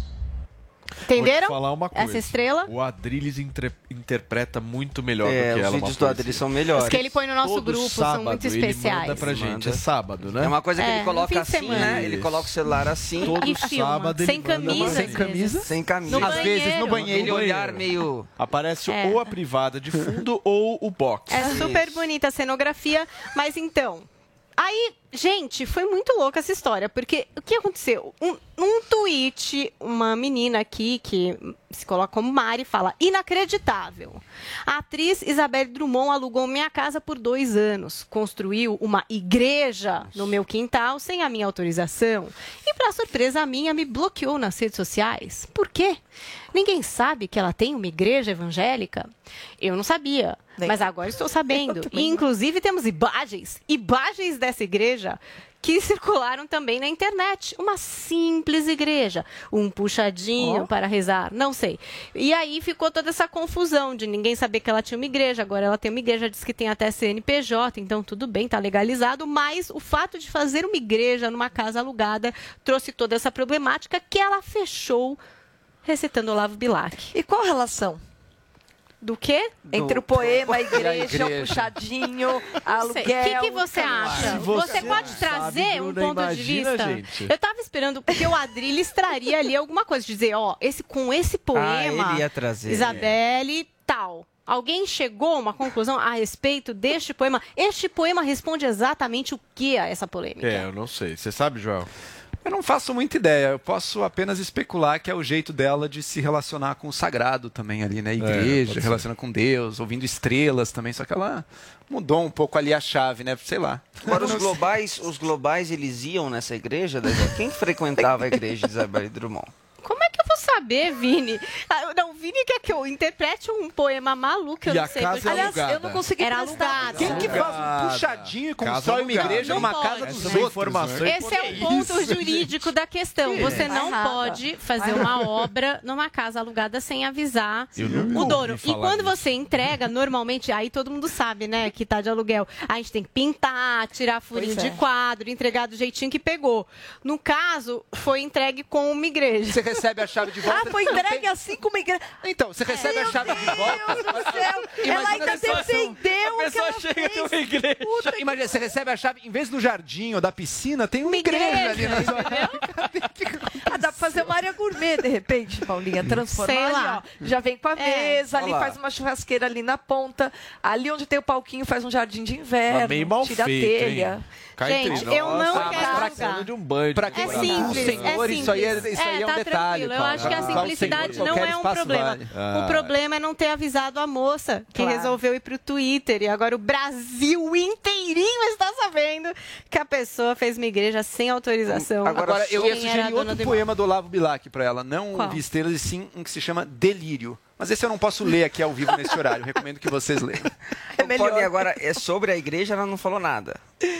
Entenderam? Vou te falar uma coisa. Essa estrela? O Adrilles intre- interpreta muito melhor É, do que os ela. uma vídeos do. Adrilles são melhores. Os que ele põe no nosso Todo grupo sábado são muito ele especiais. manda pra gente. Manda. É sábado, né? É uma coisa que É, ele coloca assim, né? Ele coloca o celular assim. Todo E filma. sábado Sem ele manda camisa, uma- às Sem camisa? Sem camisa. No Às vezes no banheiro. Aquele olhar meio... Aparece É. ou a privada de fundo ou o box. É super bonita a cenografia, mas então. Aí, gente, foi muito louca essa história, porque o que aconteceu? Um, um tweet, uma menina aqui que se coloca como Mari fala: inacreditável. A atriz Isabelle Drummond alugou minha casa por dois anos, construiu uma igreja no meu quintal sem a minha autorização e, para surpresa minha, me bloqueou nas redes sociais. Por quê? Ninguém sabe que ela tem uma igreja evangélica? Eu não sabia, mas agora estou sabendo. E, inclusive, temos imagens, imagens dessa igreja que circularam também na internet. Uma simples igreja, um puxadinho Ó. para rezar, não sei. E aí ficou toda essa confusão de ninguém saber que ela tinha uma igreja. Agora ela tem uma igreja, diz que tem até CNPJ, então tudo bem, tá legalizado. Mas o fato de fazer uma igreja numa casa alugada trouxe toda essa problemática que ela fechou recitando Olavo Bilac. E qual a relação? Do quê? Entre o poema, a E a igreja, o igreja. puxadinho, Não sei. aluguel... O que, que você acha? Você, você pode sabe, trazer um Bruna, ponto imagina, de vista? gente. Eu tava esperando que o Adrilles traria ali alguma coisa, dizer, ó, esse, com esse poema, Ah, ele ia trazer. Isabelle, tal. Alguém chegou a uma conclusão a respeito deste poema? Este poema responde exatamente o que a essa polêmica? É, eu não sei. Você sabe, Joel? Eu não faço muita ideia, eu posso apenas especular que é o jeito dela de se relacionar com o sagrado também ali, né? Igreja, pode ser. relaciona com Deus, ouvindo estrelas também, só que ela mudou um pouco ali a chave, né? Sei lá. Agora, os globais, os globais, eles iam nessa igreja? Quem frequentava a igreja de Isabelle Drummond? Como é que eu vou saber, Vini? Ah, Não, o Vini quer que eu interprete um poema maluco, eu E não sei. casa porque- é Aliás, eu não consegui Era alugada. Quem que faz um puxadinho e constrói uma igreja numa casa dos Essa outros? informação né? Esse é o ponto jurídico da questão. Que? Você não Tá errada. pode fazer uma obra numa casa alugada sem avisar o dono. E quando disso. você entrega, normalmente, aí todo mundo sabe, né, que tá de aluguel. A gente tem que pintar, tirar furinho Pois é. de quadro, entregar do jeitinho que pegou. No caso, foi entregue com uma igreja. Você recebe a chave de volta. Ah, foi entregue assim como igreja. Então, você recebe a chave de volta. Deus do céu! Ela ainda defendeu o que ela fez. uma igreja. Imagina, você recebe a chave, em vez do jardim ou da piscina, tem uma, igreja, ali na sua Ah, dá pra fazer uma área gourmet, de repente, Paulinha. Transformar Sei ali, lá. ó. Já vem com a É. mesa, ali faz uma churrasqueira ali na ponta. Ali onde tem o palquinho faz um jardim de inverno. Tá bem mal tira feito, a telha. hein? Cá Gente, entre eu nós, não tá quero alugar. de um banho. Pra quem- É simples, Os é isso aí é- simples. isso aí é um tá detalhe, tranquilo. Eu acho que a Ah, simplicidade não é um problema. vale. O Ah. problema é não ter avisado a moça, que Claro. resolveu ir pro Twitter. E agora o Brasil inteiro inteirinho está sabendo que a pessoa fez uma igreja sem autorização. Agora, eu ia sugerir outro poema do Olavo Bilac para ela. Não Qual? um Vi Estrelas, e sim um que se chama Delírio. Mas esse eu não posso ler aqui ao vivo nesse horário. Recomendo que vocês leiam. É Paulinha, agora, é sobre a igreja, ela não falou nada.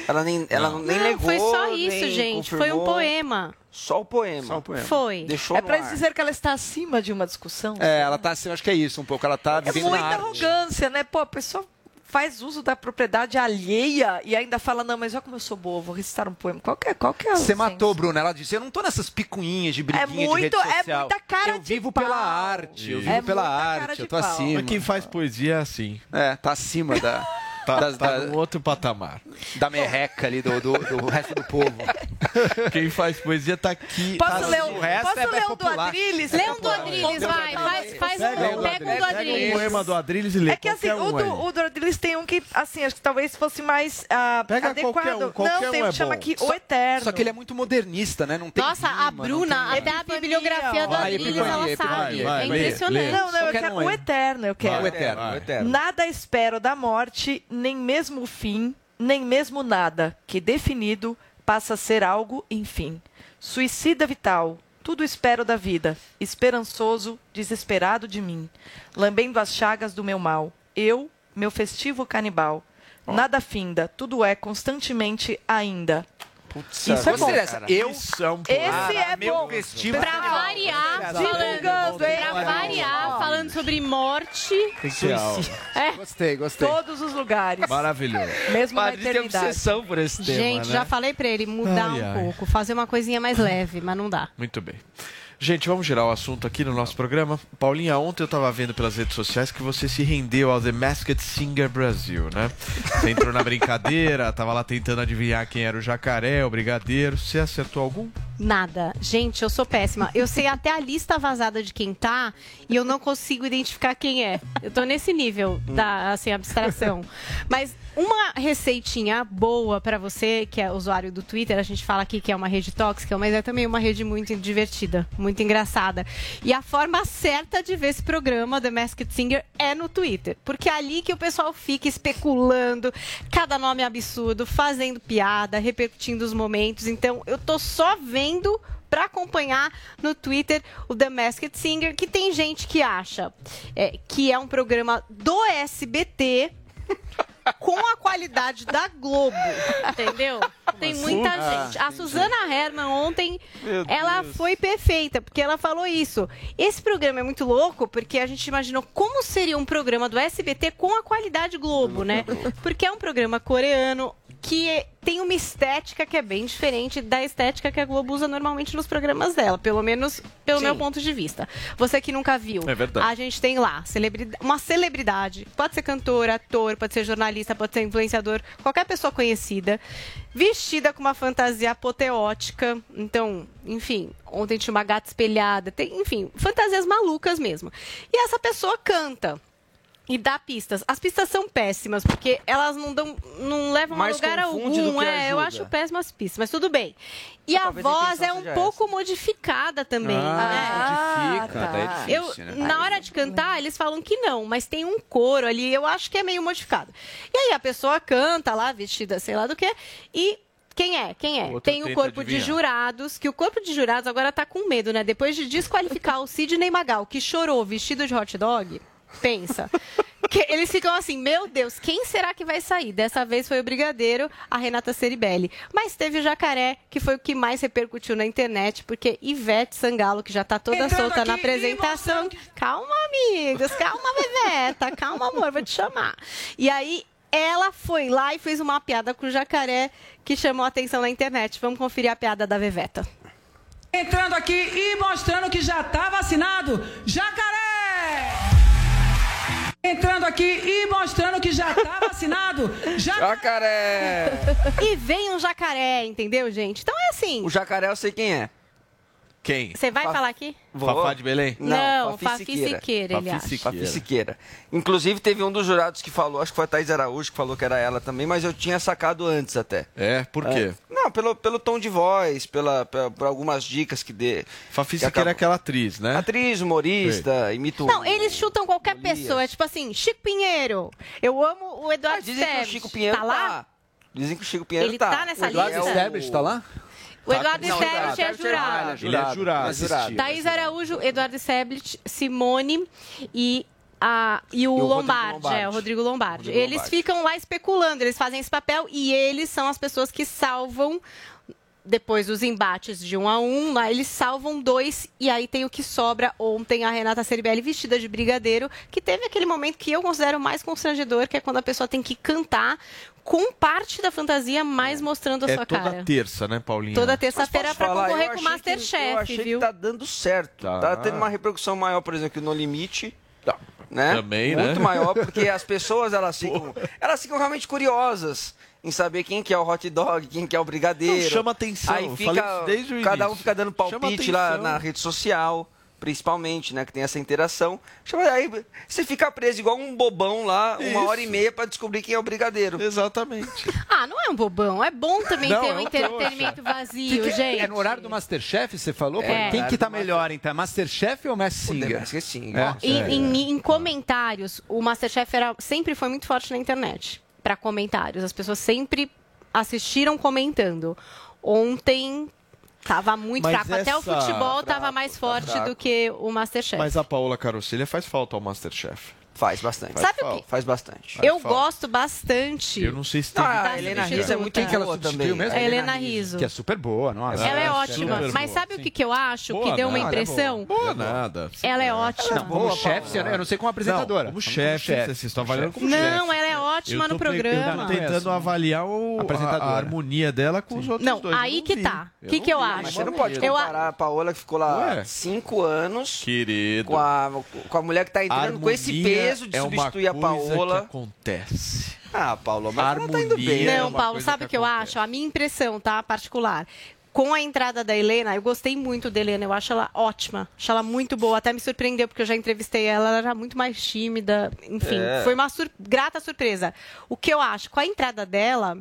Ela nem, ela não. nem Não, negou. foi só isso, gente. Foi um poema. Só o poema. Só o poema. Foi. Deixou É ar. dizer que ela está acima de uma discussão. É, ela tá assim, eu acho que é isso um pouco. Ela tá É muita arte. arrogância, né? Pô, a pessoa faz uso da propriedade alheia e ainda fala, não, mas olha como eu sou boa, vou recitar um poema. Qual que é? Qual que é o Você matou, Bruna. Ela disse: Eu não tô nessas picuinhas de briguinha muito- de rede é social. muita cara Eu de vivo pau. pela arte. Eu Isso. vivo É pela arte. Eu tô pau. acima. Mas quem faz poesia é assim. É, tá acima da. Tá, das- tá da, outro patamar. Da merreca ali do, do, do resto do povo. Quem faz poesia tá aqui. Posso tá ler, o um- resto posso é- é ler um do. Adrilles? Lê um do Adrilles, vai. Faz, faz Pega um, o pega um do Pega o Adrilles. poema do Adrilles e lê. É que assim, qualquer o um do, o do Adrilles tem um que, assim, acho que talvez fosse mais ah, Pega adequado. qualquer um, qualquer não, tem um um é que chama bom. aqui Só- O Eterno. Só que ele é muito modernista, né? Não tem Nossa, rima, a Bruna, até a bibliografia do Adrilles, ela sabe. É impressionante. Não, não, eu quero um o. Eterno, eu quero. O o eterno. Nada espero da morte, nem mesmo o fim, nem mesmo nada, que definido passa a ser algo, enfim. Suicida vital, tudo espero da vida, esperançoso, desesperado de mim, lambendo as chagas do meu mal. Eu, meu festivo canibal. Nada finda, tudo é constantemente ainda. Putz, Isso é bom, dessa. cara. Eu Esse é meu bom. Pra variar, falando, pra variar, falando sobre morte. É. Gostei, gostei. Todos os lugares, Maravilhoso. mesmo na Padre tem eternidade. obsessão por esse tema, Gente, né? já falei pra ele mudar Ai, um ai. pouco, fazer uma coisinha mais leve, mas não dá. Muito bem. Gente, vamos girar o assunto aqui no nosso programa. Paulinha, ontem eu tava vendo pelas redes sociais que você se rendeu ao The Masked Singer Brasil, né? Você entrou na brincadeira, tava lá tentando adivinhar quem era o jacaré, o brigadeiro. Você acertou algum? Nada. Gente, eu sou péssima. Eu sei até a lista vazada de quem tá e eu não consigo identificar quem é. Eu tô nesse nível da assim, abstração. Mas uma receitinha boa pra você, que é usuário do Twitter, a gente fala aqui que é uma rede tóxica, mas é também uma rede muito divertida, muito engraçada. E a forma certa de ver esse programa, The Masked Singer, é no Twitter. Porque é ali que o pessoal fica especulando, cada nome absurdo, fazendo piada, repercutindo os momentos. Então, eu tô só vendo para acompanhar no Twitter o The Masked Singer, que tem gente que acha é, que é um programa do SBT com a qualidade da Globo, entendeu? Tem muita Ah, gente. A Suzana Herman ontem, Meu ela Deus. foi perfeita, porque ela falou isso. Esse programa é muito louco, porque a gente imaginou como seria um programa do SBT com a qualidade Globo, né? Porque é um programa coreano que tem uma estética que é bem diferente da estética que a Globo usa normalmente nos programas dela, pelo menos pelo Sim. meu ponto de vista. Você que nunca viu, É verdade. a gente tem lá celebridade, uma celebridade, pode ser cantor, ator, pode ser jornalista, pode ser influenciador, qualquer pessoa conhecida, vestida com uma fantasia apoteótica. Então, enfim, ontem tinha uma gata espelhada, tem, enfim, fantasias malucas mesmo. E essa pessoa canta. E dá pistas. As pistas são péssimas, porque elas não dão, não levam Mais a lugar algum. que É, eu acho péssimas pistas, mas tudo bem. E a talvez a voz intenção é um pouco modificada também. Ah, né? modifica, daí é difícil, Eu, né? na hora de cantar, eles falam que não, mas tem um coro ali, eu acho que é meio modificado. E aí a pessoa canta lá, vestida sei lá do que, e quem é? Quem é? outro Tem o corpo de jurados, que o corpo de jurados agora tá com medo, né? Depois de desqualificar o Sidney Magal, que chorou vestido de hot dog, pensa. Que eles ficam assim, meu Deus, quem será que vai sair? Dessa vez foi o Brigadeiro, a Renata Ceribelli. Mas teve o Jacaré, que foi o que mais repercutiu na internet, porque Ivete Sangalo, que já tá toda Entrando solta na apresentação. Calma, amigos, calma, Veveta, calma, amor, vou te chamar. E aí, ela foi lá e fez uma piada com o Jacaré, que chamou a atenção na internet. Vamos conferir a piada da Veveta. Entrando aqui e mostrando que já está vacinado. Jacaré! Entrando aqui e mostrando que já está vacinado. Jacaré! E vem um jacaré, entendeu, gente? Então é assim. O jacaré eu sei quem é. Quem? Você vai Fa- falar aqui? Fafá de Belém? Não, Fafi Fafi Siqueira. Siqueira, ele acha. Fafi Siqueira. Inclusive, teve um dos jurados que falou, acho que foi a Thais Araújo que falou que era ela também, mas eu tinha sacado antes até. É, por quê? Não, pelo, pelo tom de voz, pela, pela- por algumas dicas que dê. Fafi que Siqueira é acabou- aquela atriz, né? Atriz, humorista, imita o- Não, eles chutam qualquer pessoa. É tipo assim, Chico Pinheiro. Eu amo o Eduardo dizem que o. Chico Pinheiro tá lá? tá. Dizem que o Chico Pinheiro Ele tá. tá nessa O Eduardo lista? Tá lá? O Eduardo Não, Establish é Eduardo jurado. Ele é jurado. É jurado. Thaís Araújo, Eduardo Establish, Simone e, a, e o, E o Rodrigo Lombardi, Lombardi. É, o Rodrigo Lombardi. Rodrigo eles Lombardi. ficam lá especulando, eles fazem esse papel e eles são as pessoas que salvam depois dos embates de um a um, lá eles salvam dois e aí tem o que sobra. Ontem a Renata Ceribelli vestida de brigadeiro, que teve aquele momento que eu considero mais constrangedor, que é quando a pessoa tem que cantar com parte da fantasia, mais mostrando a É sua toda cara. terça, né, Paulinha? Toda terça-feira para concorrer com o Masterchef, Eu achei viu? que tá dando certo. Tá. Tá, tendo uma repercussão maior, por exemplo, que no Limite. Né? Também, né? Muito maior, porque as pessoas elas ficam, elas ficam realmente curiosas em saber quem que é o hot dog, quem que é o brigadeiro. Não, chama atenção, Aí eu fica, falei isso desde o cada um fica dando palpite lá na rede social, principalmente, né, que tem essa interação. Chama, aí você fica preso igual um bobão lá, uma Isso. hora e meia pra descobrir quem é o brigadeiro. Exatamente. Ah, não é um bobão. É bom também Não, ter é um entretenimento vazio, Que que- gente. É no horário do Masterchef, você falou? É. Quem que tá melhor, então? Masterchef ou Mass Singer? Masked Singer. É. Em, em- em comentários, o Masterchef era, sempre foi muito forte na internet. Para comentários. As pessoas sempre assistiram comentando. Ontem tava muito Mas fraco. Até o futebol tava mais forte fraco. do que o Masterchef. Mas a Paola Carosselha faz falta ao Masterchef. Faz bastante. Faz Sabe o que- Faz bastante. Eu Faz falta. gosto bastante. Eu não sei se tem. Ah, a Helena. Rizzo é muito Quem que ela boa substituiu também. mesmo? A Helena Rizzo. Que é super boa, nossa. Ela é, É, ótima. Mas boa. sabe o que, que eu acho Boa que deu uma nada, impressão? Boa nada. Ela é ótima. Como chefe, eu não sei como apresentadora. Não, como chefe, vocês estão avaliando como chefe. Não, ela é ótima Eu no pe- Eu programa. tô tentando avaliar o, a, harmonia dela com os outros Não, dois. Eu aí que tá. O Eu que, não que eu acho? Você não pode Eu comparar a Paola que ficou lá cinco anos Querido. com a, mulher que tá entrando com esse Harmonia peso de é substituir a uma coisa Paola. Que acontece. Ah, Paula, mas ela tá indo Harmonia. bem. é Não, uma Paulo, sabe que o que eu acontece. acho? A minha impressão, tá? Particular. Com a entrada da Helena, eu gostei muito da Helena, eu acho ela ótima, acho ela muito boa, até me surpreendeu, porque eu já entrevistei ela, ela era muito mais tímida, enfim, É. foi uma sur- grata surpresa. O que eu acho, com a entrada dela,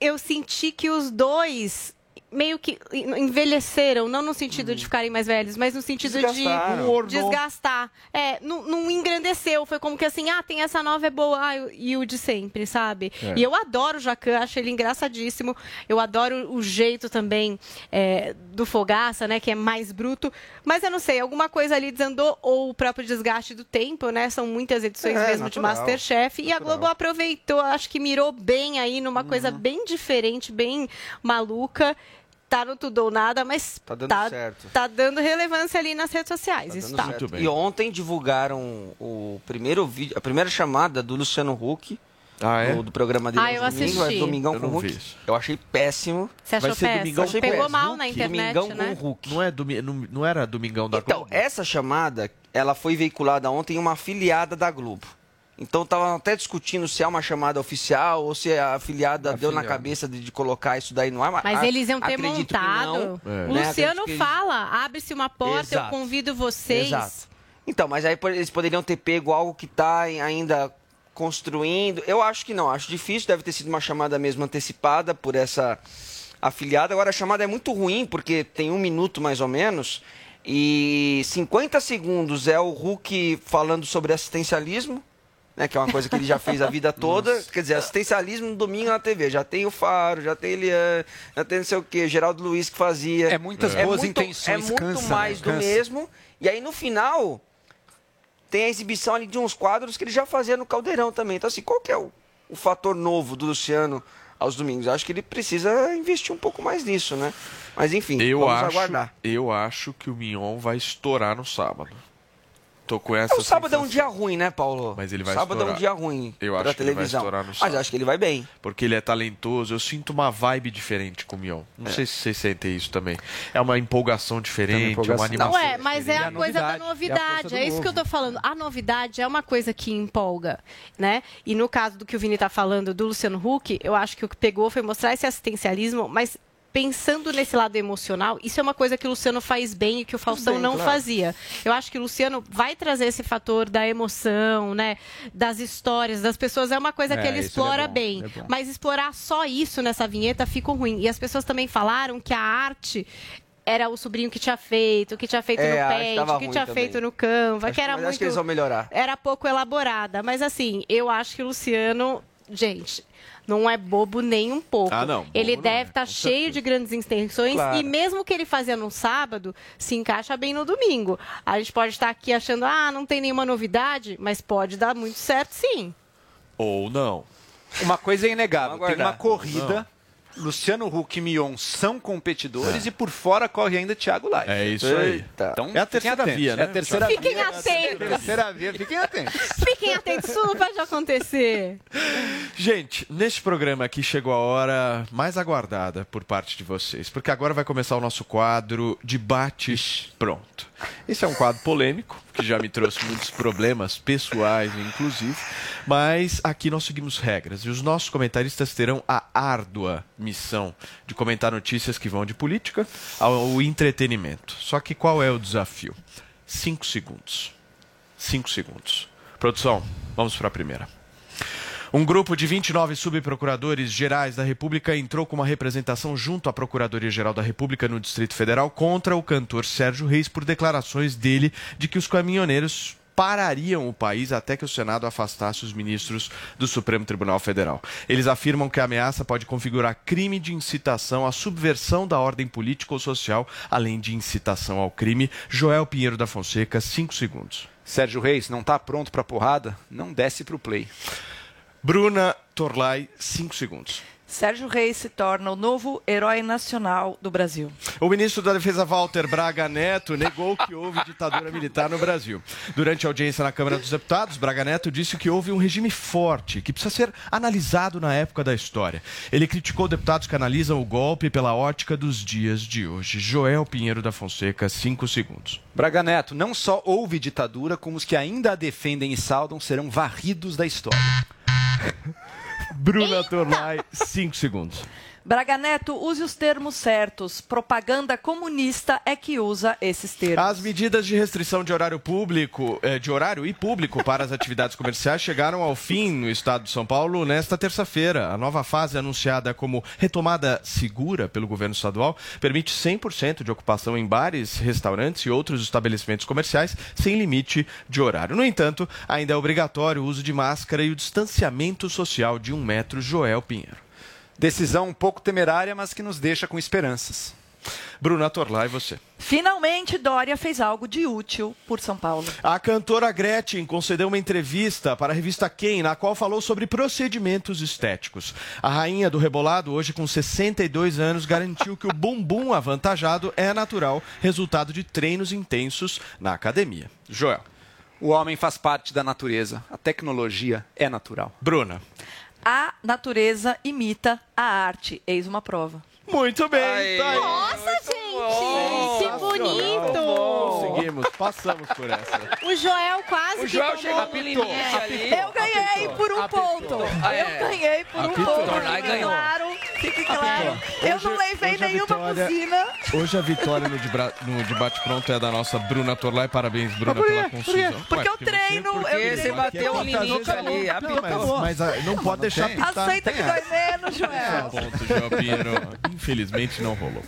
eu senti que os dois meio que envelheceram, não no sentido de ficarem mais velhos, mas no sentido Desgastaram. de desgastar. É, não, não engrandeceu, foi como que assim, ah, tem essa nova é boa, ah, e o de sempre, sabe? É. E eu adoro o Jacan, acho ele engraçadíssimo. Eu adoro o jeito também é, do Fogaça, né, que é mais bruto. Mas eu não sei, alguma coisa ali desandou, ou o próprio desgaste do tempo, né? São muitas edições É, mesmo de natural, Masterchef. E a Globo aproveitou, acho que mirou bem aí numa coisa Uhum. bem diferente, bem maluca. Tá no tudo ou nada, mas Tá dando certo. tá dando relevância ali nas redes sociais. Tá isso tá. certo. E ontem divulgaram o primeiro vídeo, a primeira chamada do Luciano Huck. Ah, é? do, do programa dele Ah, eu aos domingos, assisti. é Domingão Eu com isso. Eu achei péssimo. Você achou Vai ser péssimo? Domingão Achei Pegou péssimo. mal na internet, Domingão né? com Huck. Não, é domi- não, não era Domingão da Então, Globo? essa chamada, ela foi veiculada ontem em uma afiliada da Globo. Então estavam até discutindo se é uma chamada oficial ou se a afiliada deu na Afiliada. cabeça de, de colocar isso daí no ar. Mas a- eles iam ter acredito que montado. não, É. Né? Luciano eles- fala, abre-se uma porta, eu Exato. convido vocês. Exato. Então, mas aí eles poderiam ter pego algo que está ainda construindo. Eu acho que não, acho difícil, deve ter sido uma chamada mesmo antecipada por essa afiliada. Agora a chamada é muito ruim, porque tem um minuto mais ou menos, e 50 segundos é o Hulk falando sobre assistencialismo. Né, que é uma coisa que ele já fez a vida toda. Quer dizer, assistencialismo no domingo na TV. Já tem o Faro, já tem Eliane, já tem não sei o quê, Geraldo Luiz que fazia. É muitas boas muito- intenções, É muito cansa, né? mais do Cansa. mesmo. E aí no final tem a exibição ali de uns quadros que ele já fazia no Caldeirão também. Então assim, qual que é o, o fator novo do Luciano aos domingos? Acho que ele precisa investir um pouco mais nisso, né? Mas enfim, Eu vamos acho, aguardar. eu acho que o Mignon vai estourar no sábado. Tô com essa É, o sábado é um sensação. dia ruim, né, Paulo? Mas ele vai sábado é um estourar. dia ruim Eu pra acho que ele vai televisão. estourar no Mas sábado. eu acho que ele vai bem. Porque ele é talentoso, eu sinto uma vibe diferente com o Mion. Não É. sei se vocês sentem isso também. É uma empolgação diferente, empolgação. uma animação. Não é, mas é a, a coisa da novidade, e a novidade. É, do isso que eu novo. tô falando. A novidade é uma coisa que empolga, né? E no caso do que o Vini tá falando do Luciano Huck, eu acho que o que pegou foi mostrar esse assistencialismo, mas pensando nesse lado emocional, isso é uma coisa que o Luciano faz bem e que o Faustão bem, não claro. fazia. Eu acho que o Luciano vai trazer esse fator da emoção, né? Das histórias das pessoas. É uma coisa É, que ele é explora bom, bem. é. Mas explorar só isso nessa vinheta ficou ruim. E as pessoas também falaram que a arte era o sobrinho que tinha feito, que tinha feito É, no tava que tinha também. feito no Canva, Acho- que era mas muito... acho que eles vão melhorar. Era pouco elaborada. Mas assim, eu acho que o Luciano gente, não é bobo nem um pouco. Ah, não, ele não deve estar cheio de grandes intenções Claro. e mesmo que ele fazia no sábado se encaixa bem no domingo. A gente pode estar aqui achando, ah, não tem nenhuma novidade, mas pode dar muito certo sim. Ou não. Uma coisa é inegável, tem uma corrida. Luciano Huck e Mion são competidores e por fora corre ainda Thiago Live. É isso aí. Então, É a terceira via, né? É a terceira Fiquem via. atentos. Terceira via, fiquem atentos. Fiquem atentos, isso não pode acontecer. Gente, neste programa aqui chegou a hora mais aguardada por parte de vocês, porque agora vai começar o nosso quadro Debates Pronto. Esse é um quadro polêmico, que já me trouxe muitos problemas pessoais, inclusive, mas aqui nós seguimos regras e os nossos comentaristas terão a árdua missão de comentar notícias que vão de política ao entretenimento. Só que qual é o desafio? Cinco segundos. Cinco segundos. Produção, vamos para a primeira. Um grupo de 29 subprocuradores gerais da República entrou com uma representação junto à Procuradoria-Geral da República no Distrito Federal contra o cantor Sérgio Reis por declarações dele de que os caminhoneiros parariam o país até que o Senado afastasse os ministros do Supremo Tribunal Federal. Eles afirmam que a ameaça pode configurar crime de incitação à subversão da ordem política ou social, além de incitação ao crime. Joel Pinheiro da Fonseca, cinco segundos. Sérgio Reis, não tá pronto pra porrada? Não desce pro play. Bruna Torlai, cinco segundos. Sérgio Reis se torna o novo herói nacional do Brasil. O ministro da Defesa Walter Braga Neto negou que houve ditadura militar no Brasil. Durante a audiência na Câmara dos Deputados, Braga Neto disse que houve um regime forte que precisa ser analisado na época da história. Ele criticou deputados que analisam o golpe pela ótica dos dias de hoje. Joel Pinheiro da Fonseca, cinco segundos. Braga Neto, não só houve ditadura, como os que ainda a defendem e saudam serão varridos da história. Bruna Torlai, cinco segundos. Braga Neto, use os termos certos. Propaganda comunista é que usa esses termos. As medidas de restrição de horário público, eh, de horário e público para as atividades comerciais chegaram ao fim no estado de São Paulo nesta terça-feira. A nova fase anunciada como retomada segura pelo governo estadual permite 100% de ocupação em bares, restaurantes e outros estabelecimentos comerciais sem limite de horário. No entanto, ainda é obrigatório o uso de máscara e o distanciamento social de um metro. Joel Pinheiro. Decisão um pouco temerária, mas que nos deixa com esperanças. Bruna Torlai, você. Finalmente, Dória fez algo de útil por São Paulo. A cantora Gretchen concedeu uma entrevista para a revista Quem, na qual falou sobre procedimentos estéticos. A rainha do rebolado, hoje com 62 anos, garantiu que o bumbum avantajado é natural, resultado de treinos intensos na academia. Joel. O homem faz parte da natureza. A tecnologia é natural. Bruna. A natureza imita a arte. Eis uma prova. Muito bem. tá aí. Nossa, gente! Que bonito! Conseguimos, passamos por essa. O Joel quase O Joel que chega tomou a um limite limite. ali. Eu ganhei por um ponto. Ah, é? Eu ganhei por um Apitou. ponto. Tornai Fique ganhou. claro. Fique claro. Eu não levei hoje a nenhuma vitória- buzina. Hoje a vitória no, debra- no debate pronto é da nossa Bruna Torlai. Parabéns, Bruna, Por pela Por quê? confusão. Porque eu treino, eu Porque treino. você bateu um limite ali. Não, apitou. mas, mas, ah, não pode deixar pitar. Aceita que dói menos, Joel. Ponto, Joel Pinheiro. Infelizmente não rolou.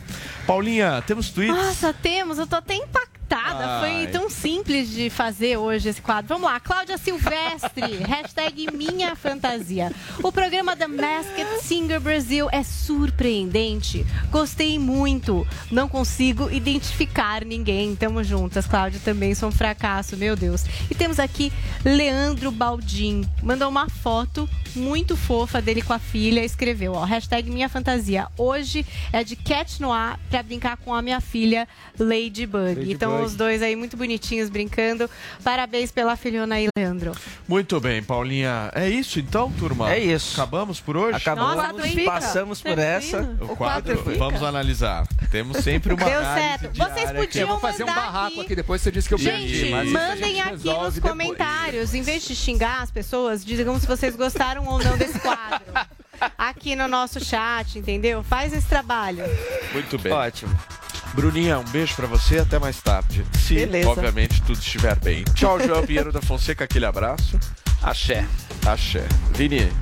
Paulinha, temos tweets? Nossa, temos. Eu tô até impactada. Ai. Foi tão simples de fazer hoje esse quadro. Vamos lá. Cláudia Silvestre. hashtag Minha Fantasia. O programa The Masked Singer Brasil é surpreendente. Gostei muito. Não consigo identificar ninguém. Tamo juntas, Cláudia. Também sou um fracasso, meu Deus. E temos aqui Leandro Baldim. Mandou uma foto muito fofa dele com a filha. Escreveu, ó, hashtag Minha Fantasia. Hoje é de Cat Noir pra brincar com a minha filha Ladybug. então, os dois aí muito bonitinhos brincando. Parabéns pela filhona aí, Leandro. Muito bem, Paulinha. É isso então, turma? É isso. Acabamos por hoje? Acabamos, Nossa, passamos por essa. O quadro, vamos analisar. Temos sempre uma Deu certo. Vocês que- podiam Eu vou fazer um barraco aqui. aqui, depois você disse que eu perdi. Gente, mas isso a mandem gente aqui nos depois. comentários, em vez de xingar as pessoas, digam se vocês gostaram ou não desse quadro. Aqui no nosso chat, entendeu? Faz esse trabalho. Muito bem. Ótimo. Bruninha, um beijo pra você até mais tarde. Se, Beleza. obviamente, tudo estiver bem. Tchau, Joel Pinheiro da Fonseca, aquele abraço. Axé. Axé. Vini,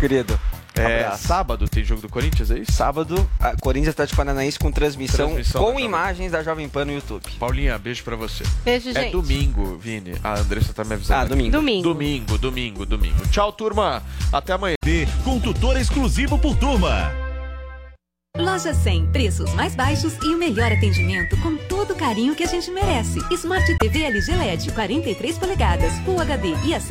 Querido, É, Abraço. sábado tem jogo do Corinthians, é isso? Sábado, a Corinthians Atlético Paranaense com transmissão, Transmissão da com Jovem imagens da Jovem Pan no YouTube. Paulinha, beijo pra você. Beijo, É gente. domingo, Vini. A Andressa tá me avisando. Ah, domingo. Domingo. Domingo, domingo, domingo. Tchau, turma. Até amanhã. Com tutor exclusivo por turma. Loja 100, preços mais baixos e o melhor atendimento com todo o carinho que a gente merece. Smart TV LG LED 43 polegadas, Full HD e acesso